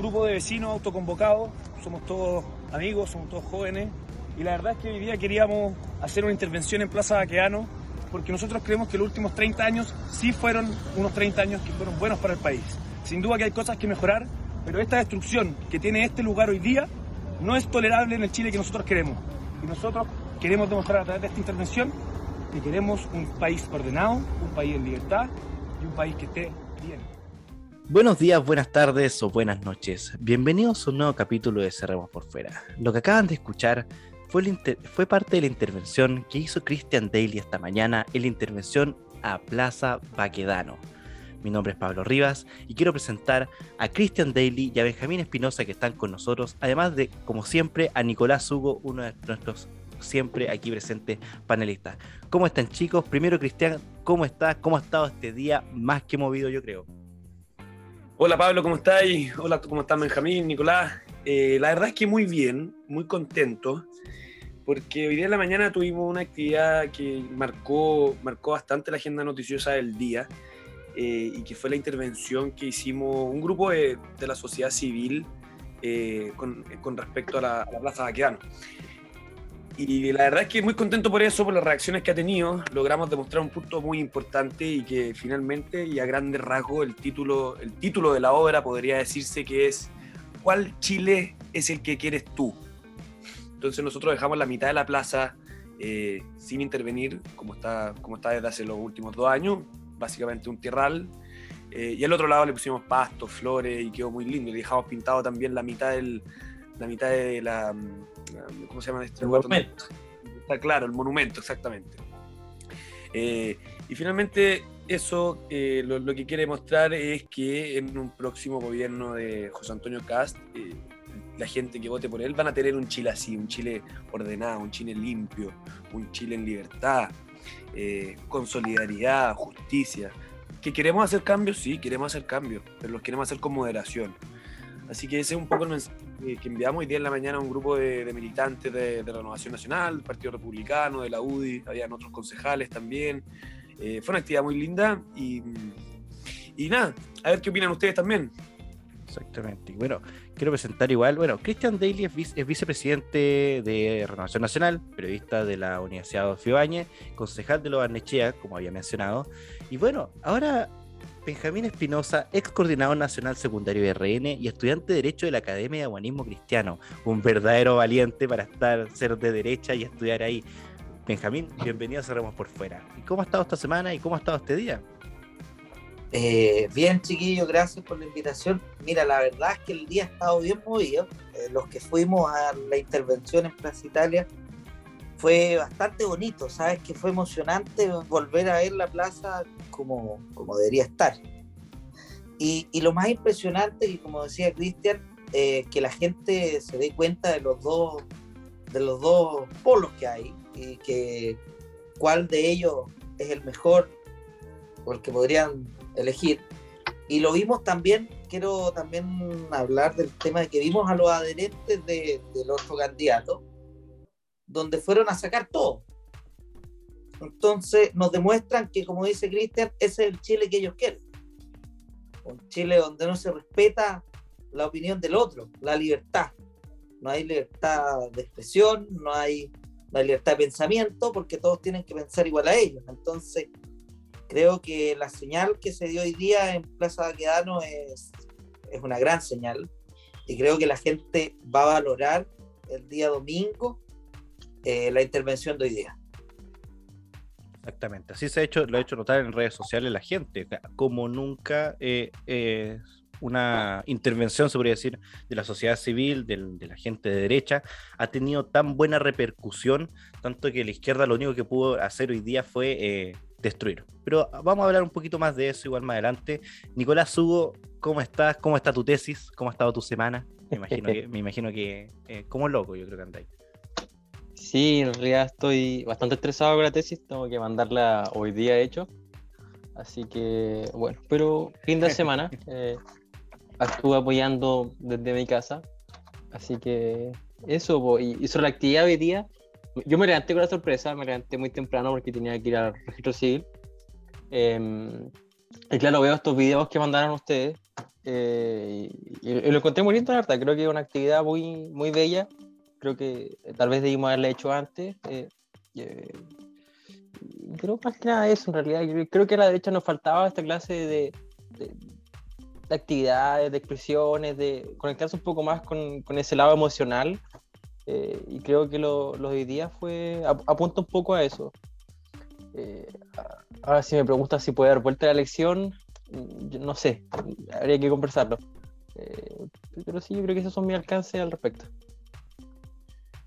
grupo de vecinos autoconvocados, somos todos amigos, somos todos jóvenes y la verdad es que hoy día queríamos hacer una intervención en Plaza Baqueano porque nosotros creemos que los últimos 30 años sí fueron unos 30 años que fueron buenos para el país. Sin duda que hay cosas que mejorar, pero esta destrucción que tiene este lugar hoy día no es tolerable en el Chile que nosotros queremos. Y nosotros queremos demostrar a través de esta intervención que queremos un país ordenado, un país en libertad y un país que esté bien. Buenos días, buenas tardes o buenas noches. Bienvenidos a un nuevo capítulo de Cerremos por Fuera. Lo que acaban de escuchar fue, fue parte de la intervención que hizo Christian Daly esta mañana en la intervención a Plaza Baquedano. Mi nombre es Pablo Rivas y quiero presentar a Christian Daly y a Benjamín Espinosa que están con nosotros, además de, como siempre, a Nicolás Hugo, uno de nuestros siempre aquí presentes panelistas. ¿Cómo están chicos? Primero, Cristian, ¿cómo estás? ¿Cómo ha estado este día más que movido, yo creo? Hola Pablo, ¿cómo estáis? Hola, ¿cómo estás Benjamín, Nicolás? Eh, la verdad es que muy bien, muy contento, porque hoy día en la mañana tuvimos una actividad que marcó, marcó bastante la agenda noticiosa del día eh, y que fue la intervención que hicimos un grupo de, la sociedad civil eh, con, respecto a la, a la Plaza Baquedano. Y la verdad es que muy contento por eso, por las reacciones que ha tenido. Logramos demostrar un punto muy importante y que finalmente, y a grandes rasgos, el título, el título de la obra podría decirse que es ¿Cuál Chile es el que quieres tú? Entonces nosotros dejamos la mitad de la plaza eh, sin intervenir, como está, como está desde hace los últimos dos años, básicamente un tierral. Eh, y al otro lado le pusimos pastos, flores y quedó muy lindo. Le dejamos pintado también la mitad del, la mitad de la, ¿cómo se llama este el monumento. Está claro, el monumento, exactamente. Eh, y finalmente eso eh, lo, que quiere mostrar es que en un próximo gobierno de José Antonio Cast, eh, la gente que vote por él van a tener un Chile así, un Chile ordenado, un Chile limpio, un Chile en libertad, con solidaridad, justicia. ¿Que queremos hacer cambios? Sí, queremos hacer cambios, pero los queremos hacer con moderación. Así que ese es un poco el mensaje que enviamos hoy día en la mañana a un grupo de, militantes de, Renovación Nacional, del Partido Republicano, de la UDI, habían otros concejales también. Eh, fue una actividad muy linda y, y nada, a ver qué opinan ustedes también. Exactamente. Bueno, quiero presentar igual, bueno, Christian Daly es, vicepresidente de Renovación Nacional, periodista de la Universidad de Ibañez, concejal de Lo Barnechea, como había mencionado. Y bueno, ahora Benjamín Espinosa, ex coordinador nacional secundario de RN y estudiante de Derecho de la Academia de Humanismo Cristiano. Un verdadero valiente para estar, ser de derecha y estudiar ahí. Benjamín, bienvenido a Cerremos por Fuera. ¿Y cómo ha estado esta semana y cómo ha estado este día? Eh, bien, chiquillo, gracias por la invitación. Mira, la verdad es que el día ha estado bien movido. Eh, los que fuimos a la intervención en Plaza Italia fue bastante bonito, ¿sabes? Que fue emocionante volver a ver la plaza como, como debería estar. Y, y lo más impresionante, y como decía Cristian, eh, que la gente se dé cuenta de los dos de los dos polos que hay y que cuál de ellos es el mejor o el que podrían elegir. Y lo vimos también, quiero también hablar del tema de que vimos a los adherentes de, del otro candidato, donde fueron a sacar todo. Entonces nos demuestran que, como dice Cristian, ese es el Chile que ellos quieren. Un Chile donde no se respeta la opinión del otro, la libertad. No hay libertad de expresión, no hay, la libertad de pensamiento, porque todos tienen que pensar igual a ellos. Entonces, creo que la señal que se dio hoy día en Plaza Baquedano es, es una gran señal. Y creo que la gente va a valorar el día domingo eh, la intervención de hoy día. Exactamente, así se ha hecho, lo ha hecho notar en redes sociales la gente, como nunca eh, una intervención, se podría decir, de la sociedad civil, de la gente de derecha, ha tenido tan buena repercusión, tanto que la izquierda lo único que pudo hacer hoy día fue eh, destruir. Pero vamos a hablar un poquito más de eso igual más adelante. Nicolás Hugo, ¿cómo estás? ¿Cómo está tu tesis? ¿Cómo ha estado tu semana? Me imagino que, me imagino que como loco, yo creo que andáis. Sí, en realidad estoy bastante estresado con la tesis, tengo que mandarla hoy día hecho. Así que, bueno, pero fin de semana. Eh, estuve apoyando desde mi casa. Así que eso, y, sobre la actividad hoy día, yo me levanté con la sorpresa, me levanté muy temprano porque tenía que ir al registro civil. Em, y claro, veo estos videos que mandaron ustedes eh, y, y lo encontré muy lindo, la verdad. Creo que es una actividad muy, muy bella. Creo que eh, tal vez debimos haberla hecho antes. eh, eh, creo más que nada eso, en realidad. Creo- que a la derecha nos faltaba esta clase de, de- de actividades, de expresiones, de conectarse un poco más con, con ese lado emocional. eh, y creo que lo, lo de hoy día fue, ap- apunta un poco a eso. Eh, a- ahora, si me preguntas si puede dar vuelta la elección, no sé, habría que conversarlo. Pero sí, yo creo que esos son mis alcances al respecto.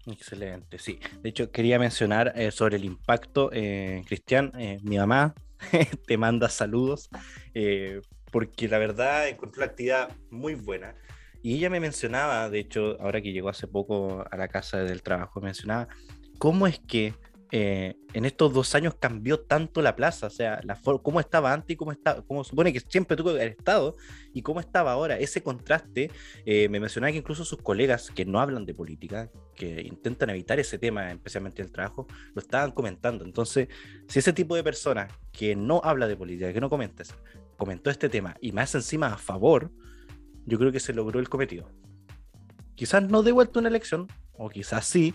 Excelente, sí. De hecho, quería mencionar eh, sobre el impacto, eh, Cristian, eh, mi mamá te manda saludos, porque la verdad encontró la actividad muy buena. Y ella me mencionaba, de hecho, ahora que llegó hace poco a la casa del trabajo, mencionaba cómo es que eh, en estos dos años cambió tanto la plaza, o sea, la cómo estaba antes y cómo, está, cómo supone que siempre tuvo haber estado y cómo estaba ahora. Ese contraste, eh, me mencionaba que incluso sus colegas que no hablan de política, que intentan evitar ese tema, especialmente en el trabajo, lo estaban comentando. Entonces, si ese tipo de persona que no habla de política, que no comenta comentó este tema y más encima a favor, yo creo que se logró el cometido. Quizás no de vuelta una elección, o quizás sí,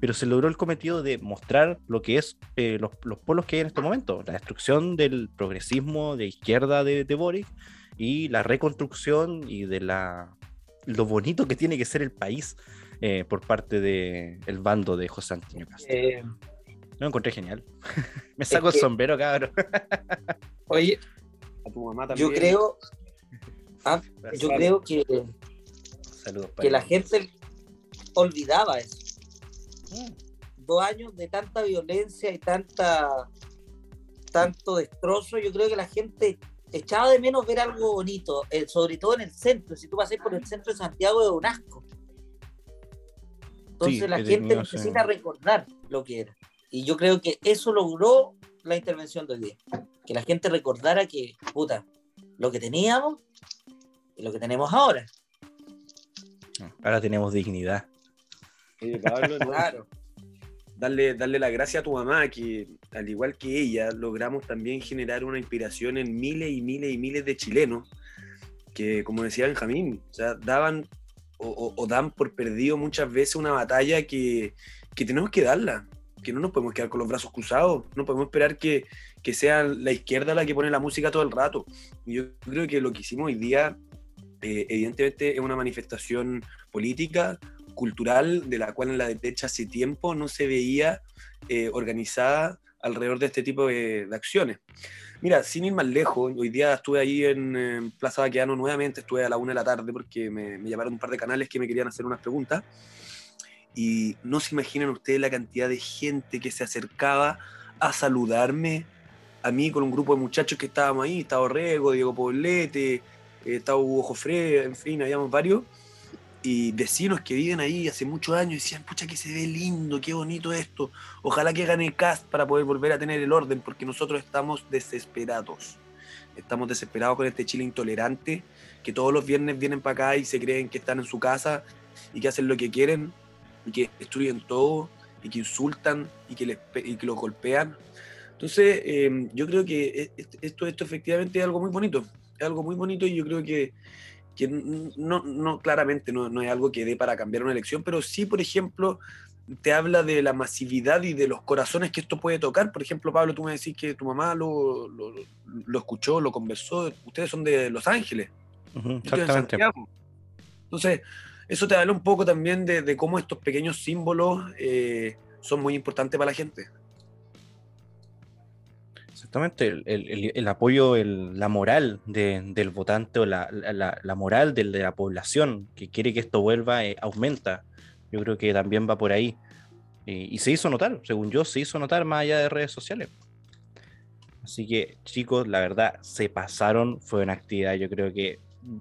pero se logró el cometido de mostrar lo que es eh, los, los polos que hay en este momento, la destrucción del progresismo de izquierda de, de Boric y la reconstrucción y de la lo bonito que tiene que ser el país eh, por parte del el bando de José Antonio Castro. Eh, Lo encontré genial. Me saco que- el sombrero, cabrón. oye, A tu mamá también. yo creo, ah, yo creo que, Saludos que la gente olvidaba eso. Dos años de tanta violencia y tanta tanto destrozo, yo creo que la gente echaba de menos ver algo bonito, eh, sobre todo en el centro. Si tú pasas por el centro de Santiago de un asco. Entonces Sí, la gente necesita recordar lo que era. Y yo creo que eso logró la intervención de hoy día. Que la gente recordara que, puta, lo que teníamos y lo que tenemos ahora. Ahora tenemos dignidad. Darle, darle la gracia a tu mamá, que al igual que ella, logramos también generar una inspiración en miles y miles y miles de chilenos que, como decía Benjamín, o sea, daban o, dan por perdido muchas veces una batalla que, que tenemos que darla, que no nos podemos quedar con los brazos cruzados, no podemos esperar que, que sea la izquierda la que pone la música todo el rato. Yo creo que lo que hicimos hoy día, eh, evidentemente, es una manifestación política, cultural, de la cual en la derecha hace tiempo no se veía eh, organizada alrededor de este tipo de, acciones. Mira, sin ir más lejos, hoy día estuve ahí en, Plaza Baqueano nuevamente, estuve a la una de la tarde porque me, me llamaron un par de canales que me querían hacer unas preguntas. Y no se imaginan ustedes la cantidad de gente que se acercaba a saludarme a mí con un grupo de muchachos que estábamos ahí, estaba Orrego, Diego Poblete, eh, estaba Hugo Jofre, en fin, habíamos varios y vecinos que viven ahí hace muchos años decían, pucha que se ve lindo, qué bonito esto, ojalá que gane Cast para poder volver a tener el orden, porque nosotros estamos desesperados. Estamos desesperados con este Chile intolerante, que todos los viernes vienen para acá y se creen que están en su casa y que hacen lo que quieren y que destruyen todo y que insultan y que, les, y que los golpean. Entonces, eh, yo creo que e- esto, esto efectivamente es algo muy bonito, es algo muy bonito y yo creo que que no, no claramente no, no es algo que dé para cambiar una elección, pero sí, por ejemplo, te habla de la masividad y de los corazones que esto puede tocar. Por ejemplo, Pablo, tú me decís que tu mamá lo, lo, lo escuchó, lo conversó. Ustedes son de Los Ángeles. Estoy en exactamente. Entonces, eso te habla un poco también de, de cómo estos pequeños símbolos eh, son muy importantes para la gente. Exactamente, el, el- el- el apoyo, el- la moral de- del votante o la, la- la- la moral de, la población que quiere que esto vuelva eh, aumenta. Yo creo que también va por ahí. Eh, y se hizo notar, según yo, se hizo notar más allá de redes sociales. Así que, chicos, la verdad, se pasaron, fue una actividad, yo creo que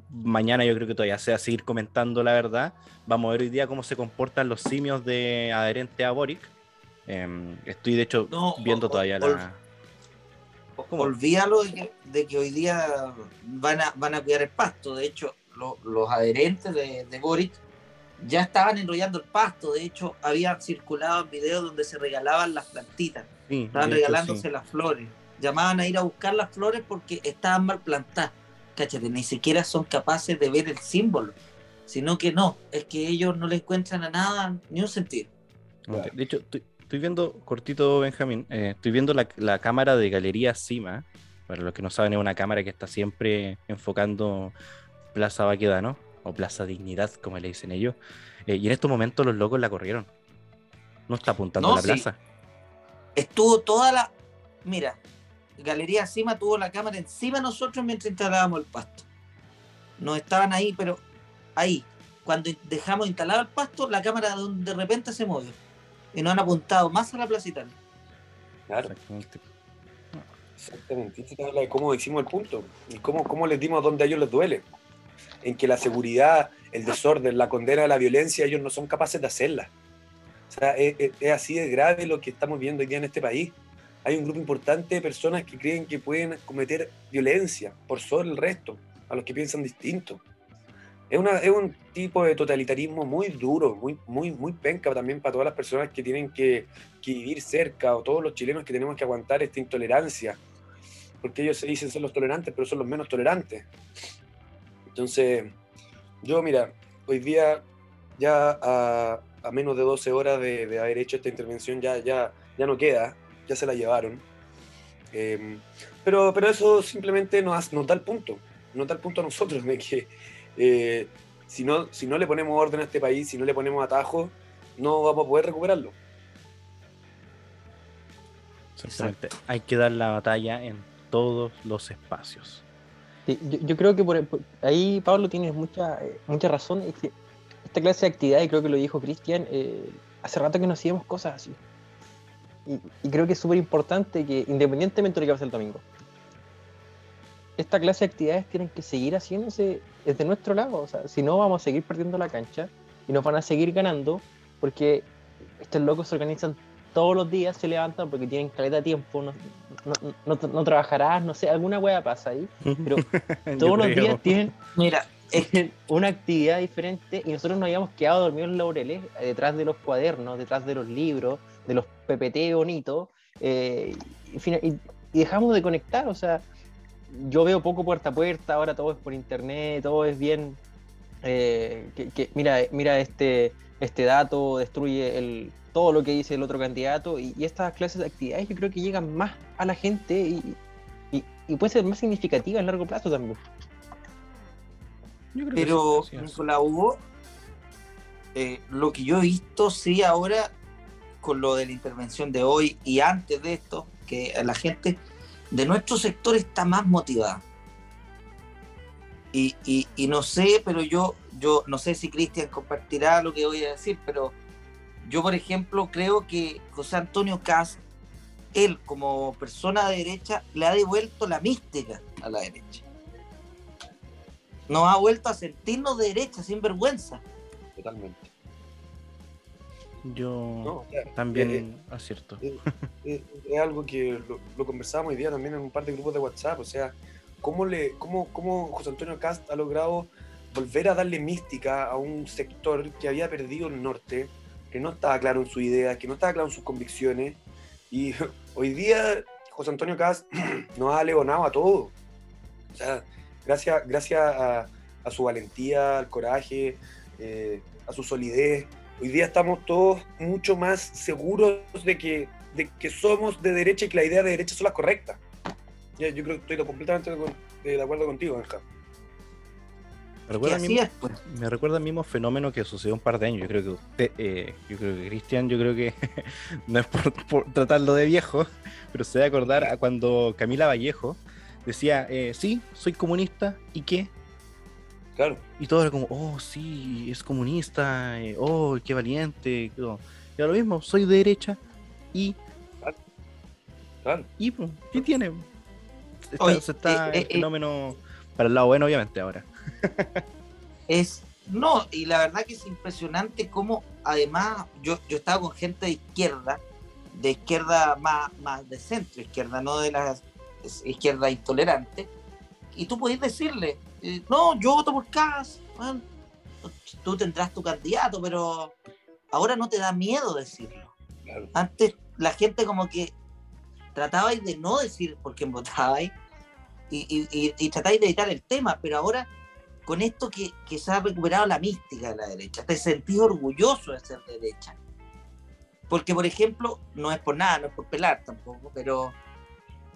mañana yo creo que todavía se va a seguir comentando la verdad. Vamos a ver hoy día cómo se comportan los simios de adherente a Boric. Em, estoy de hecho No, viendo o- todavía la... ¿Cómo? Olvídalo de que, de que hoy día van a, van a cuidar el pasto. De hecho, lo- los adherentes de, de Boric ya estaban enrollando el pasto. De hecho, habían circulado videos donde se regalaban las plantitas. Sí, Estaban hecho, regalándose sí. las flores. Llamaban a ir a buscar las flores porque estaban mal plantadas. cáchate, ni siquiera son capaces de ver el símbolo, sino que no, es que ellos no le encuentran a nada ni un sentido. De hecho, estoy, viendo, cortito Benjamín, eh, estoy viendo la, la cámara de Galería Cima. Para los que no saben, es una cámara que está siempre enfocando Plaza Baquedano, o Plaza Dignidad, como le dicen ellos. Eh, y en estos momentos los locos la corrieron. No está apuntando No, a la sí. plaza. Estuvo toda la. Mira, Galería Encima tuvo la cámara encima de nosotros mientras instalábamos el pasto. Nos estaban ahí, pero ahí. Cuando dejamos instalado el pasto, la cámara de, de repente se movió. Y nos han apuntado más a la Plaza Italia. Claro, Exactamente. exactamente. Esto te habla de cómo hicimos el punto y cómo, cómo les dimos donde a ellos les duele. En que la seguridad, el desorden, la condena de la violencia, ellos no son capaces de hacerla. O sea, es, es- es así de grave lo que estamos viendo hoy día en este país. Hay un grupo importante de personas que creen que pueden cometer violencia por sobre el resto, a los que piensan distinto. Es, una, es un tipo de totalitarismo muy duro, muy, muy, muy penca también para todas las personas que tienen que, que vivir cerca o todos los chilenos que tenemos que aguantar esta intolerancia. Porque ellos se dicen ser los tolerantes, pero son los menos tolerantes. Entonces, yo, mira, hoy día ya a, a menos de 12 horas de, de haber hecho esta intervención ya, ya, ya no queda, ya se la llevaron. Eh, pero, pero eso simplemente nos, nos da el punto, nos da el punto a nosotros de que eh, si, no, si no le ponemos orden a este país, si no le ponemos atajo, no vamos a poder recuperarlo. Exactamente. Hay que dar la batalla en todos los espacios. Sí, yo, yo creo que por, por- ahí, Pablo, tienes mucha, eh, mucha razón. Es que esta clase de actividad, y creo que lo dijo Cristian, eh, hace rato que no hacíamos cosas así. Y, y creo que es súper importante que, independientemente de lo que pase el domingo, esta clase de actividades tienen que seguir haciéndose desde nuestro lado. O sea, si no, vamos a seguir perdiendo la cancha y nos van a seguir ganando porque estos locos se organizan todos los días, se levantan porque tienen caleta de tiempo, no, no, no- no trabajarás, no sé, alguna wea pasa ahí. Pero todos los creo. días tienen, Mira, una actividad diferente y nosotros nos habíamos quedado dormidos en los laureles eh, detrás de los cuadernos, detrás de los libros, de los PPT bonitos eh, y, fina- y- y dejamos de conectar. O sea, yo veo poco puerta a puerta, ahora todo es por internet, todo es bien. eh, que, que mira, mira este, este dato, destruye el, todo lo que dice el otro candidato y, y estas clases de actividades yo creo que llegan más a la gente y, y, y puede ser más significativa a largo plazo también. Yo creo que Pero. Nicolás Hugo, eh, lo que yo he visto, sí, ahora, con lo de la intervención de hoy y antes de esto, que la gente de nuestro sector está más motivada. Y, y- y no sé, pero yo, yo no sé si Cristian compartirá lo que voy a decir, pero yo, por ejemplo, creo que José Antonio Caz, él como persona de derecha, le ha devuelto la mística a la derecha nos ha vuelto a sentirnos de derecha, sin vergüenza. Totalmente. Yo No, o sea, también eh, acierto. eh, eh, es algo que lo, lo conversábamos hoy día también en un par de grupos de WhatsApp. O sea, cómo, le, cómo, cómo José Antonio Cast ha logrado volver a darle mística a un sector que había perdido el norte, que no estaba claro en su idea, que no estaba claro en sus convicciones. Y hoy día José Antonio Cast nos ha leonado a todos. O sea, gracias, gracias a, a su valentía, al coraje, eh, a su solidez, hoy día estamos todos mucho más seguros de que, de que somos de derecha y que las ideas de derecha son las correctas. Ya, Yo creo que estoy completamente de, acuerdo contigo, Benja. Me recuerda, mismo, es, pues. me recuerda al mismo fenómeno que sucedió un par de años. Yo creo que usted, eh, yo creo que Cristian, yo creo que no es por, por tratarlo de viejo, pero se debe acordar a cuando Camila Vallejo decía, eh, sí, soy comunista, ¿y qué? Claro, Y todo era como, oh, sí, es comunista, eh, oh, qué valiente. todo. Y ahora lo mismo, soy de derecha y, claro. y pues, ¿qué tiene? Está- Oye, se está eh, eh, el fenómeno para el lado bueno, obviamente, ahora. Es, no, y la verdad que es impresionante cómo, además, yo, yo estaba con gente de izquierda, de izquierda más, más de centro izquierda, no de la izquierda intolerante, y tú podés decirle, eh, no, yo voto por Cas, bueno, tú tendrás tu candidato, pero ahora no te da miedo decirlo. claro. Antes la gente como que tratabais de no decir por quién votabais y, y, de evitar el tema, pero ahora con esto que, que, se ha recuperado la mística de la derecha, te sentís orgulloso de ser derecha. Porque, por ejemplo, no es por nada, no es por pelar tampoco, pero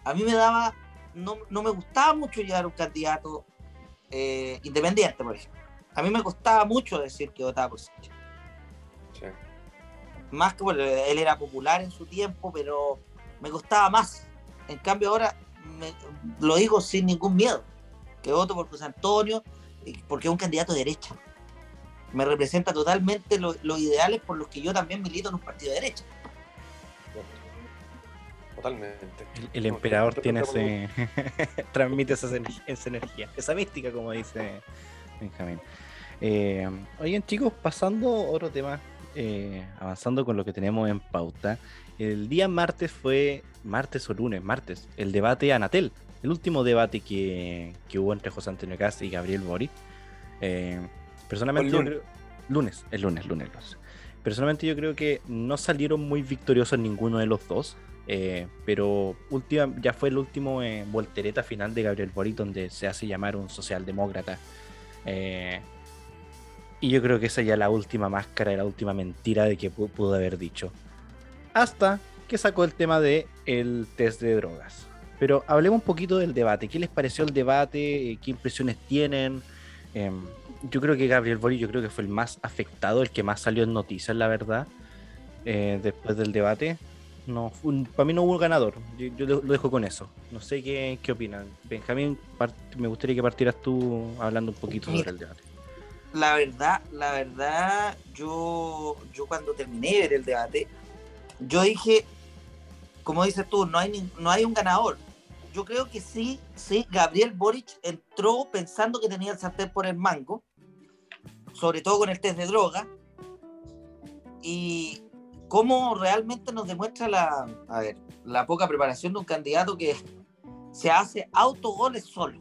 a mí me daba, no, no me gustaba mucho llegar a un candidato eh, independiente, por ejemplo. A mí me costaba mucho decir que votaba por Sánchez. Sí. Más que, bueno, él era popular en su tiempo, pero me costaba más. En cambio, ahora me, lo digo sin ningún miedo, que voto por José Antonio, porque es un candidato de derecha. Me representa totalmente los lo ideales por los que yo también milito en un partido de derecha. Totalmente. El, el emperador no, tiene ese. transmite esa, esa, energía, esa mística, como dice Benjamín. Eh, oigan, chicos, pasando a otro tema, eh, avanzando con lo que tenemos en pauta. El día martes fue, martes o lunes, martes, el debate Anatel el último debate que, que hubo entre José Antonio Cast y Gabriel Boric. Eh, personalmente, lunes. Creo, lunes, el lunes, lunes, lunes. Personalmente yo creo que no salieron muy victoriosos ninguno de los dos, eh, pero ya fue el último eh, voltereta final de Gabriel Boric donde se hace llamar un socialdemócrata. Eh, y yo creo que esa ya es la última máscara, la última mentira de que pudo haber dicho. Hasta que sacó el tema de el test de drogas. Pero hablemos un poquito del debate. ¿Qué les pareció el debate? ¿Qué impresiones tienen? Eh, yo creo que Gabriel Boric, yo creo que fue el más afectado, el que más salió en noticias, la verdad, eh, después del debate. No, un, para mí no hubo un ganador. Yo, yo, lo dejo con eso. No sé qué, qué opinan. Benjamín, me gustaría que partieras tú hablando un poquito Mira, sobre el debate. La verdad, la verdad, yo, yo cuando terminé de ver el debate, yo dije, como dices tú, no hay, no hay un ganador yo creo que sí, sí, Gabriel Boric entró pensando que tenía el sartén por el mango, sobre todo con el test de droga, y cómo realmente nos demuestra la, a ver, la poca preparación de un candidato que se hace autogoles solo.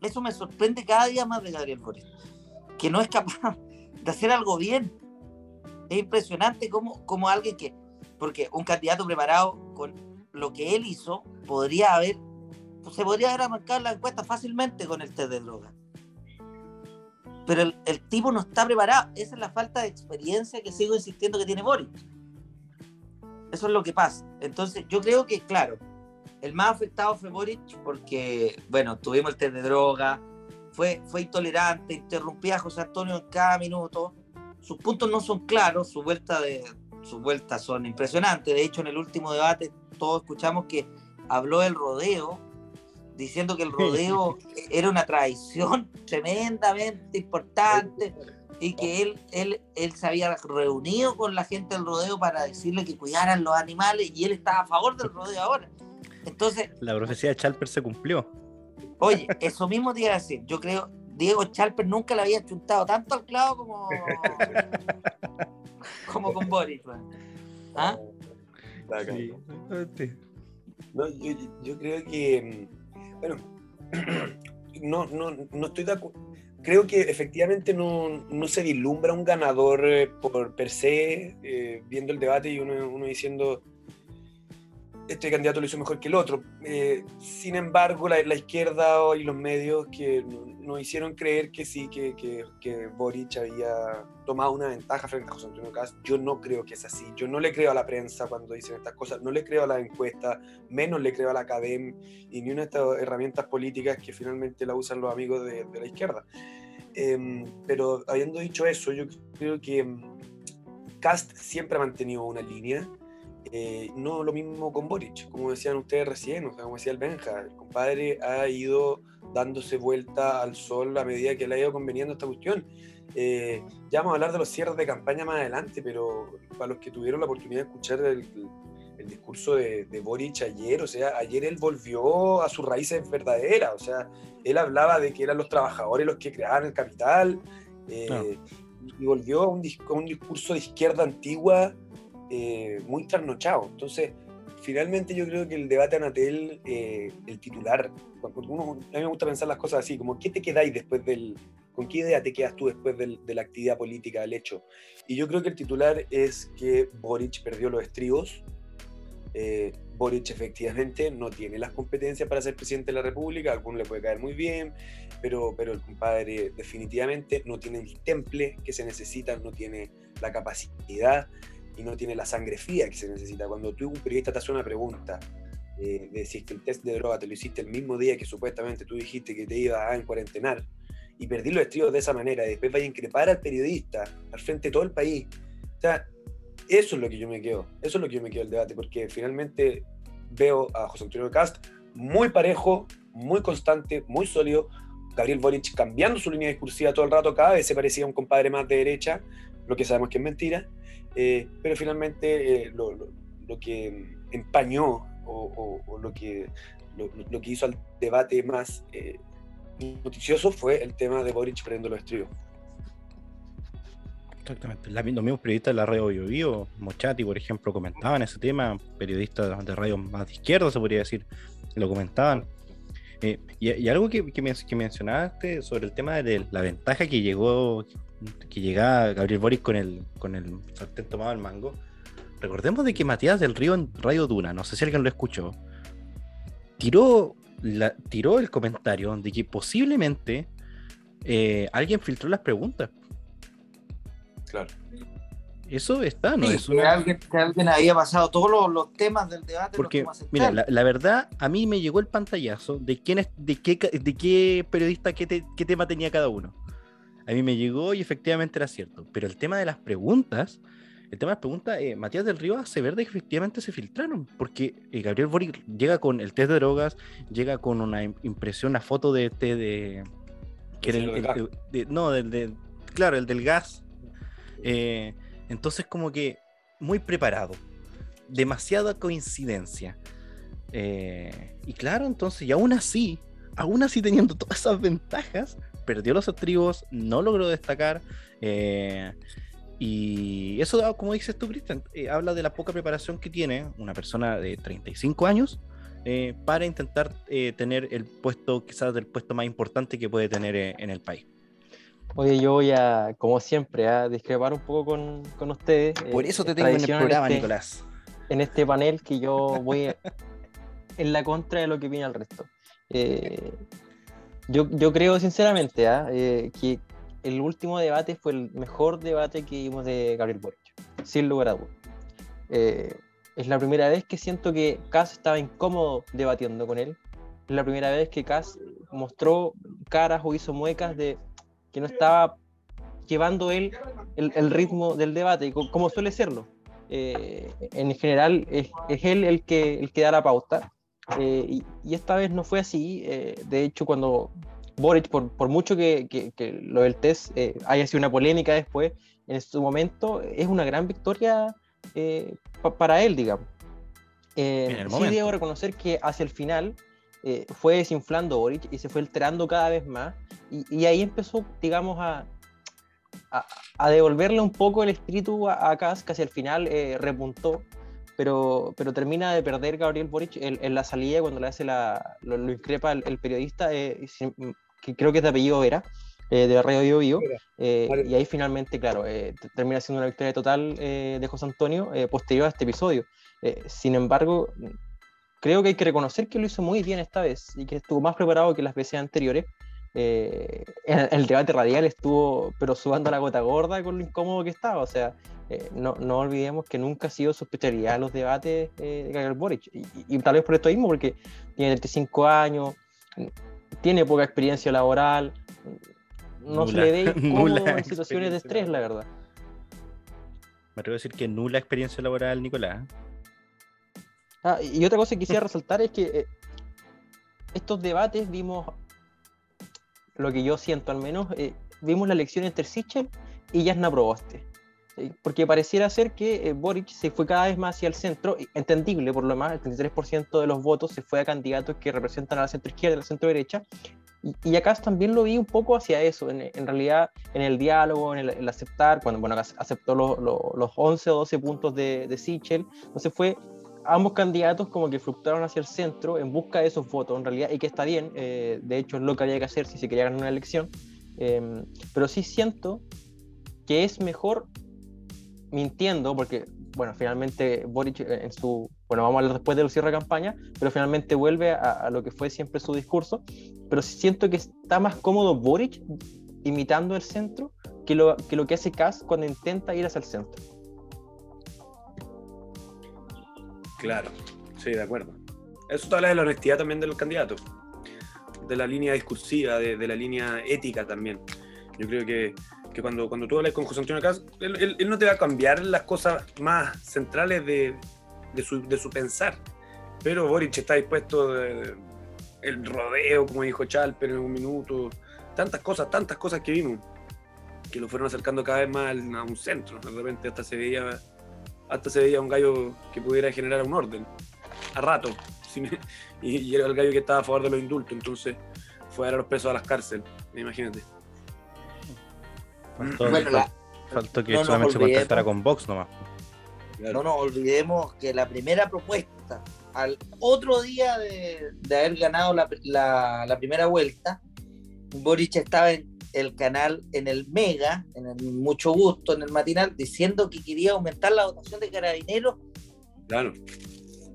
Eso me sorprende cada día más de Gabriel Boric, que no es capaz de hacer algo bien. Es impresionante como, como alguien que, porque un candidato preparado con lo que él hizo podría haber, se podría haber marcado la encuesta fácilmente con el test de droga. Pero el, tipo no está preparado. Esa es la falta de experiencia que sigo insistiendo que tiene Boris. Eso es lo que pasa. Entonces, yo creo que, claro, el más afectado fue Boric porque, bueno, tuvimos el test de droga, fue, fue intolerante, interrumpía a José Antonio en cada minuto. Sus puntos no son claros, su vuelta de, sus vueltas son impresionantes. De hecho, en el último debate todos escuchamos que habló del rodeo, diciendo que el rodeo era una tradición tremendamente importante y que él, él, él se había reunido con la gente del rodeo para decirle que cuidaran los animales y él estaba a favor del rodeo ahora. Entonces... La profecía de Chalper se cumplió. Oye, eso mismo te iba a decir. Yo creo, Diego Chalper nunca le había chuntado tanto al clavo como, como con Boris. ¿Ah? Sí. No, yo, yo, creo que, mm, bueno, no, no, no estoy de acuerdo. Creo que efectivamente no, no, se vislumbra un ganador eh, por per se, eh, viendo el debate y uno, diciendo, este candidato lo hizo mejor que el otro. Eh, sin embargo, la, la, izquierda y los medios que nos hicieron creer que sí, que, que, que, Boric había tomado una ventaja frente a José Antonio Cast. Yo no creo que es así. Yo no le creo a la prensa cuando dicen estas cosas, no le creo a la encuesta, menos le creo a la academia y ni una de estas herramientas políticas que finalmente la usan los amigos de, de la izquierda. Eh, pero habiendo dicho eso, yo creo que mm, Cast siempre ha mantenido una línea. Eh, no lo mismo con Boric, como decían ustedes recién, o sea, como decía el Benja, el compadre ha ido dándose vuelta al sol a medida que le ha ido conveniendo esta cuestión. Eh, ya vamos a hablar de los cierres de campaña más adelante, pero para los que tuvieron la oportunidad de escuchar el, el discurso de, de, Boric ayer, o sea, ayer él volvió a sus raíces verdaderas, o sea, él hablaba de que eran los trabajadores los que creaban el capital, eh, no. y volvió a un, a un, discurso de izquierda antigua eh, muy trasnochado. Entonces, finalmente yo creo que el debate Anatel, eh, el titular, uno, a mí me gusta pensar las cosas así, como ¿qué te quedáis después del, con qué idea te quedas tú después del, de la actividad política, del hecho? Y yo creo que el titular es que Boric perdió los estribos, Eh, Boric efectivamente no tiene las competencias para ser presidente de la República, a algunos le puede caer muy bien, pero, pero el compadre definitivamente no tiene el temple que se necesita, no tiene la capacidad y no tiene la sangre fría que se necesita. Cuando tú, un periodista, te hace una pregunta eh, de si que el test de droga te lo hiciste el mismo día que supuestamente tú dijiste que te ibas a encuarentenar y perdí los estribos de esa manera, y después vaya a increpar al periodista al frente de todo el país. O sea, eso es lo que yo me quedo, eso es lo que yo me quedo del debate, porque finalmente veo a José Antonio Cast muy parejo, muy constante, muy sólido. Gabriel Boric cambiando su línea discursiva todo el rato, cada vez se parecía a un compadre más de derecha, lo que sabemos que es mentira, eh, pero finalmente eh, lo, que empañó o, lo, que, lo, que hizo al debate más eh, noticioso fue el tema de Boric perdiendo los estribos. Exactamente. los mismos periodistas de la radio Bio, Bio Mochati, por ejemplo, comentaban ese tema, periodistas de radio más de izquierda, se podría decir, lo comentaban. Eh, y, algo que, que, mencionaste sobre el tema de la ventaja que llegó, que llegaba Gabriel Boric con el, con el tomado al mango. Recordemos de que Matías del Río en Radio Duna, no sé si alguien lo escuchó, tiró, la, tiró el comentario de que posiblemente eh, alguien filtró las preguntas. Claro. Eso está, ¿no? es que, alguien, había pasado todos los, temas del debate. Porque, mira, la, verdad, a mí me llegó el pantallazo de quién es, de qué, de qué periodista, qué, tema tenía cada uno. A mí me llegó y efectivamente era cierto. Pero el tema de las preguntas, el tema de las preguntas, eh, Matías del Río hace ver que efectivamente se filtraron. Porque eh, Gabriel Boric llega con el test de drogas, llega con una impresión, una foto de este de. Que era el, no, del de, claro, el del gas eh, entonces como que muy preparado, demasiada coincidencia. Eh, y claro, entonces, y aún así, aún así teniendo todas esas ventajas, perdió los estribos, no logró destacar. Eh, y eso, como dices tú, Cristian, habla de la poca preparación que tiene una persona de 35 años para intentar tener el puesto, quizás el puesto más importante que puede tener en el país. Oye, yo voy a, como siempre, a discrepar un poco con, con ustedes. Por eso te tengo en el programa, este Nicolás. En este panel que yo voy en la contra de lo que viene al resto. Eh, yo, yo, creo sinceramente ¿ah? eh, que el último debate fue el mejor debate que vimos de Gabriel Boric, sin lugar a dudas. Eh, es la primera vez que siento que Cass estaba incómodo debatiendo con él. Es la primera vez que Cass mostró caras o hizo muecas de que no estaba llevando él el, ritmo del debate, como suele serlo. Eh, en general es, él el que, el que da la pauta, eh, y, esta vez no fue así. Eh, de hecho, cuando Boric, por, por mucho que, que, lo del test haya sido una polémica después, en su momento es una gran victoria para él, digamos. sí debo reconocer que hacia el final fue desinflando Boric y se fue alterando cada vez más y, ahí empezó, digamos, a, a, devolverle un poco el espíritu a, a que hacia el final eh, repuntó, pero, pero termina de perder Gabriel Boric en, la salida cuando le hace la, lo, increpa el, periodista, eh, que creo que es de apellido Vera, eh, de Radio Bio Bio, y ahí finalmente, claro, termina siendo una victoria total de José Antonio posterior a este episodio. sin embargo, creo que hay que reconocer que lo hizo muy bien esta vez y que estuvo más preparado que las veces anteriores. Eh, el, debate radial estuvo, pero subando la gota gorda con lo incómodo que estaba. O sea, eh, no, no, olvidemos que nunca ha sido su especialidad los debates eh, de Gabriel Boric. Y, tal vez por esto mismo, porque tiene 35 años, tiene poca experiencia laboral, no se le ve incómodo en situaciones de estrés, la verdad. Me atrevo a decir que nula experiencia laboral, Nicolás. Ah, y otra cosa que quisiera resaltar es que estos debates vimos lo que yo siento al menos, eh, vimos la elección entre Sichel y Jasna Proboste. Porque pareciera ser que eh, Boric se fue cada vez más hacia el centro, entendible por lo más, el 33% de los votos se fue a candidatos que representan a la centro izquierda y a la centro derecha. Y, acá también lo vi un poco hacia eso, en, realidad en el diálogo, en el, aceptar, cuando bueno, aceptó los 11 o 12 puntos de, de Sichel, entonces fue ambos candidatos como que fluctuaron hacia el centro en busca de esos votos en realidad y que está bien, eh, de hecho es lo que había que hacer si se quería ganar una elección, em, pero sí siento que es mejor mintiendo, porque bueno, finalmente Boric eh, en su bueno, vamos a hablar después del cierre de campaña, pero finalmente vuelve a, lo que fue siempre su discurso. Pero siento que está más cómodo Boric imitando el centro que lo que, lo que hace Kass cuando intenta ir hacia el centro. Claro, sí, de acuerdo. Eso te habla de la honestidad también del candidato, de la línea discursiva, de, de la línea ética también. Yo creo que, que cuando, cuando tú hablas con José Antonio Kass, él, él, él, no te va a cambiar las cosas más centrales de, de su, de su pensar. Pero Boric está dispuesto, de, el rodeo, como dijo Chalper en un minuto, tantas cosas, tantas cosas que vimos, que lo fueron acercando cada vez más a un centro. De repente hasta se veía, hasta se veía un gallo que pudiera generar un orden, a rato. Y, y era el gallo que estaba a favor de los indultos, entonces fue a dar los presos a las cárceles, imagínate. Faltó, bueno, la, faltó que no solamente se contactara con Vox nomás. Claro. No nos olvidemos que la primera propuesta, al otro día de, de haber ganado la, la, la, primera vuelta, Boric estaba en el canal, en el Mega, en el Mucho Gusto, en el matinal, diciendo que quería aumentar la dotación de carabineros. Claro.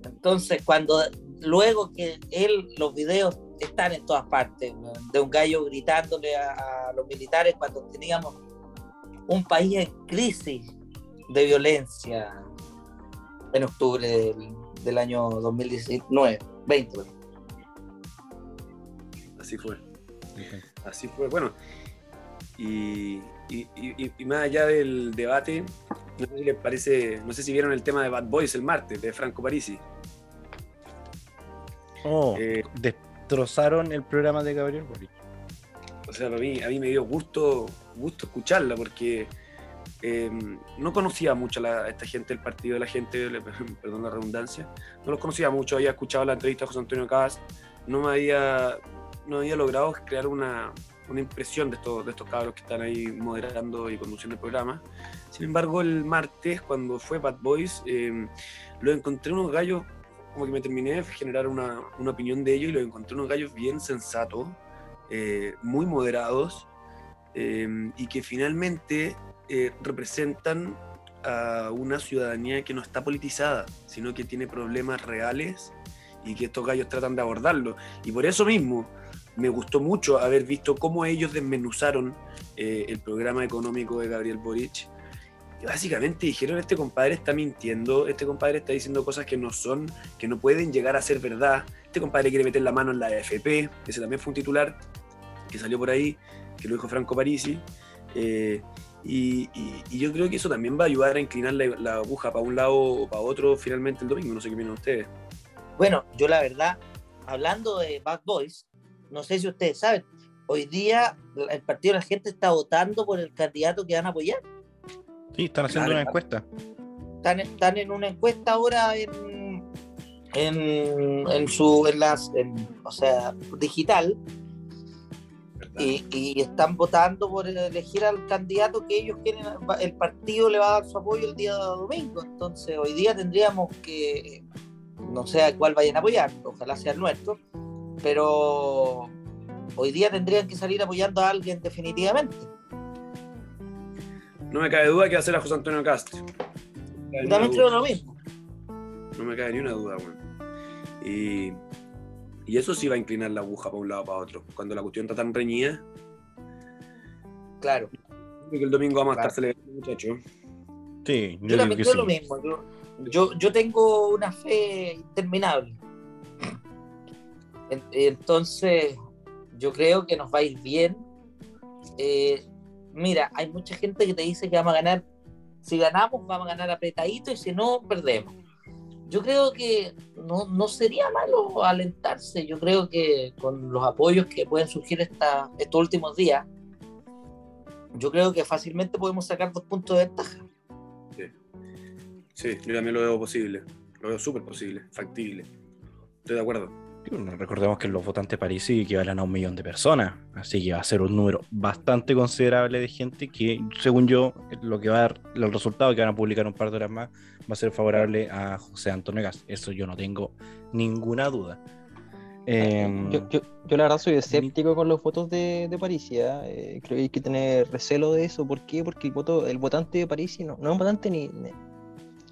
Entonces, cuando luego que él, los videos están en todas partes, de un gallo gritándole a, a los militares cuando teníamos un país en crisis de violencia, en octubre del, del año 2019, 20. Así fue. Así fue. Bueno, y, y, y, y, más allá del debate, no sé si les parece, no sé si vieron el tema de Bad Boys el martes, de Franco Parisi. Oh, eh, destrozaron el programa de Gabriel Boric. O sea, a mí, a mí me dio gusto, gusto escucharla porque eh, no conocía mucho a, esta gente del partido de la gente, perdón la redundancia, no los conocía mucho, había escuchado la entrevista a José Antonio Cas, no me había, no había logrado crear una, una impresión de estos, de estos cabros que están ahí moderando y conduciendo el programa. Sin embargo, el martes, cuando fue Bad Boys, eh, lo encontré unos gallos, como que me terminé de generar una, una opinión de ellos y lo encontré unos gallos bien sensatos, eh, muy moderados, eh, y que finalmente eh, representan a una ciudadanía que no está politizada, sino que tiene problemas reales y que estos gallos tratan de abordarlo. Y por eso mismo me gustó mucho haber visto cómo ellos desmenuzaron eh, el programa económico de Gabriel Boric. Y básicamente dijeron, este compadre está mintiendo, este compadre está diciendo cosas que no son, que no pueden llegar a ser verdad. Este compadre quiere meter la mano en la AFP, ese también fue un titular que salió por ahí, que lo dijo Franco Parisi. Eh, y, y, y, yo creo que eso también va a ayudar a inclinar la, la aguja para un lado o para otro finalmente el domingo. No sé qué opinan ustedes. Bueno, yo la verdad, hablando de Bad Boys, no sé si ustedes saben, hoy día el partido de la gente está votando por el candidato que van a apoyar. Sí, están haciendo claro, una encuesta. Están, están, en una encuesta ahora en, en, en su, en las, en, o sea, digital, y, y, están votando por elegir al candidato que ellos quieren, el partido le va a dar su apoyo el día domingo. Entonces, hoy día tendríamos que, no sé a cuál vayan a apoyar, ojalá sea el nuestro, pero hoy día tendrían que salir apoyando a alguien definitivamente. No me cabe duda que va a ser a José Antonio Castro. También creo lo mismo. No me cabe ni una duda, bueno. Y y eso sí va a inclinar la aguja para un lado o para otro. Cuando la cuestión está tan reñida. Claro. Creo que el domingo vamos claro. a estar celebrando, muchachos. Sí, yo, yo también creo sí. lo mismo. Yo, yo, yo, tengo una fe interminable. Entonces, yo creo que nos va a ir bien. Eh, mira, hay mucha gente que te dice que vamos a ganar. Si ganamos, vamos a ganar apretadito y si no, perdemos yo creo que no, no, sería malo alentarse. Yo creo que con los apoyos que pueden surgir esta, estos últimos días, yo creo que fácilmente podemos sacar dos puntos de ventaja. Sí, sí yo también lo veo posible. Lo veo súper posible, factible. Estoy de acuerdo. Recordemos que los votantes París equivalen a un millón de personas, así que va a ser un número bastante considerable de gente que, según yo, lo que va a dar, los resultados que van a publicar un par de horas más, va a ser favorable a José Antonio Gas. Eso yo no tengo ninguna duda. Eh, yo, yo, yo, la verdad soy escéptico con los votos de, de París. Eh, creo que hay que tener recelo de eso. ¿Por qué? Porque el, voto, el votante de París no, no es un votante ni,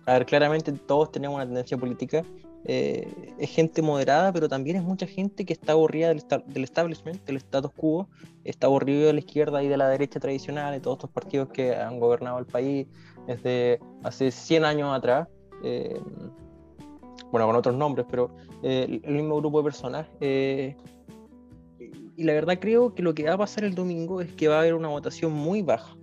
a ver, claramente todos tenemos una tendencia política. Eh, es gente moderada, pero también es mucha gente que está aburrida del, del establishment, del status quo, está aburrido de la izquierda y de la derecha tradicional, de todos estos partidos que han gobernado el país desde hace 100 años atrás. eh, bueno, con otros nombres, pero eh, el mismo grupo de personas. eh, y la verdad creo que lo que va a pasar el domingo es que va a haber una votación muy baja,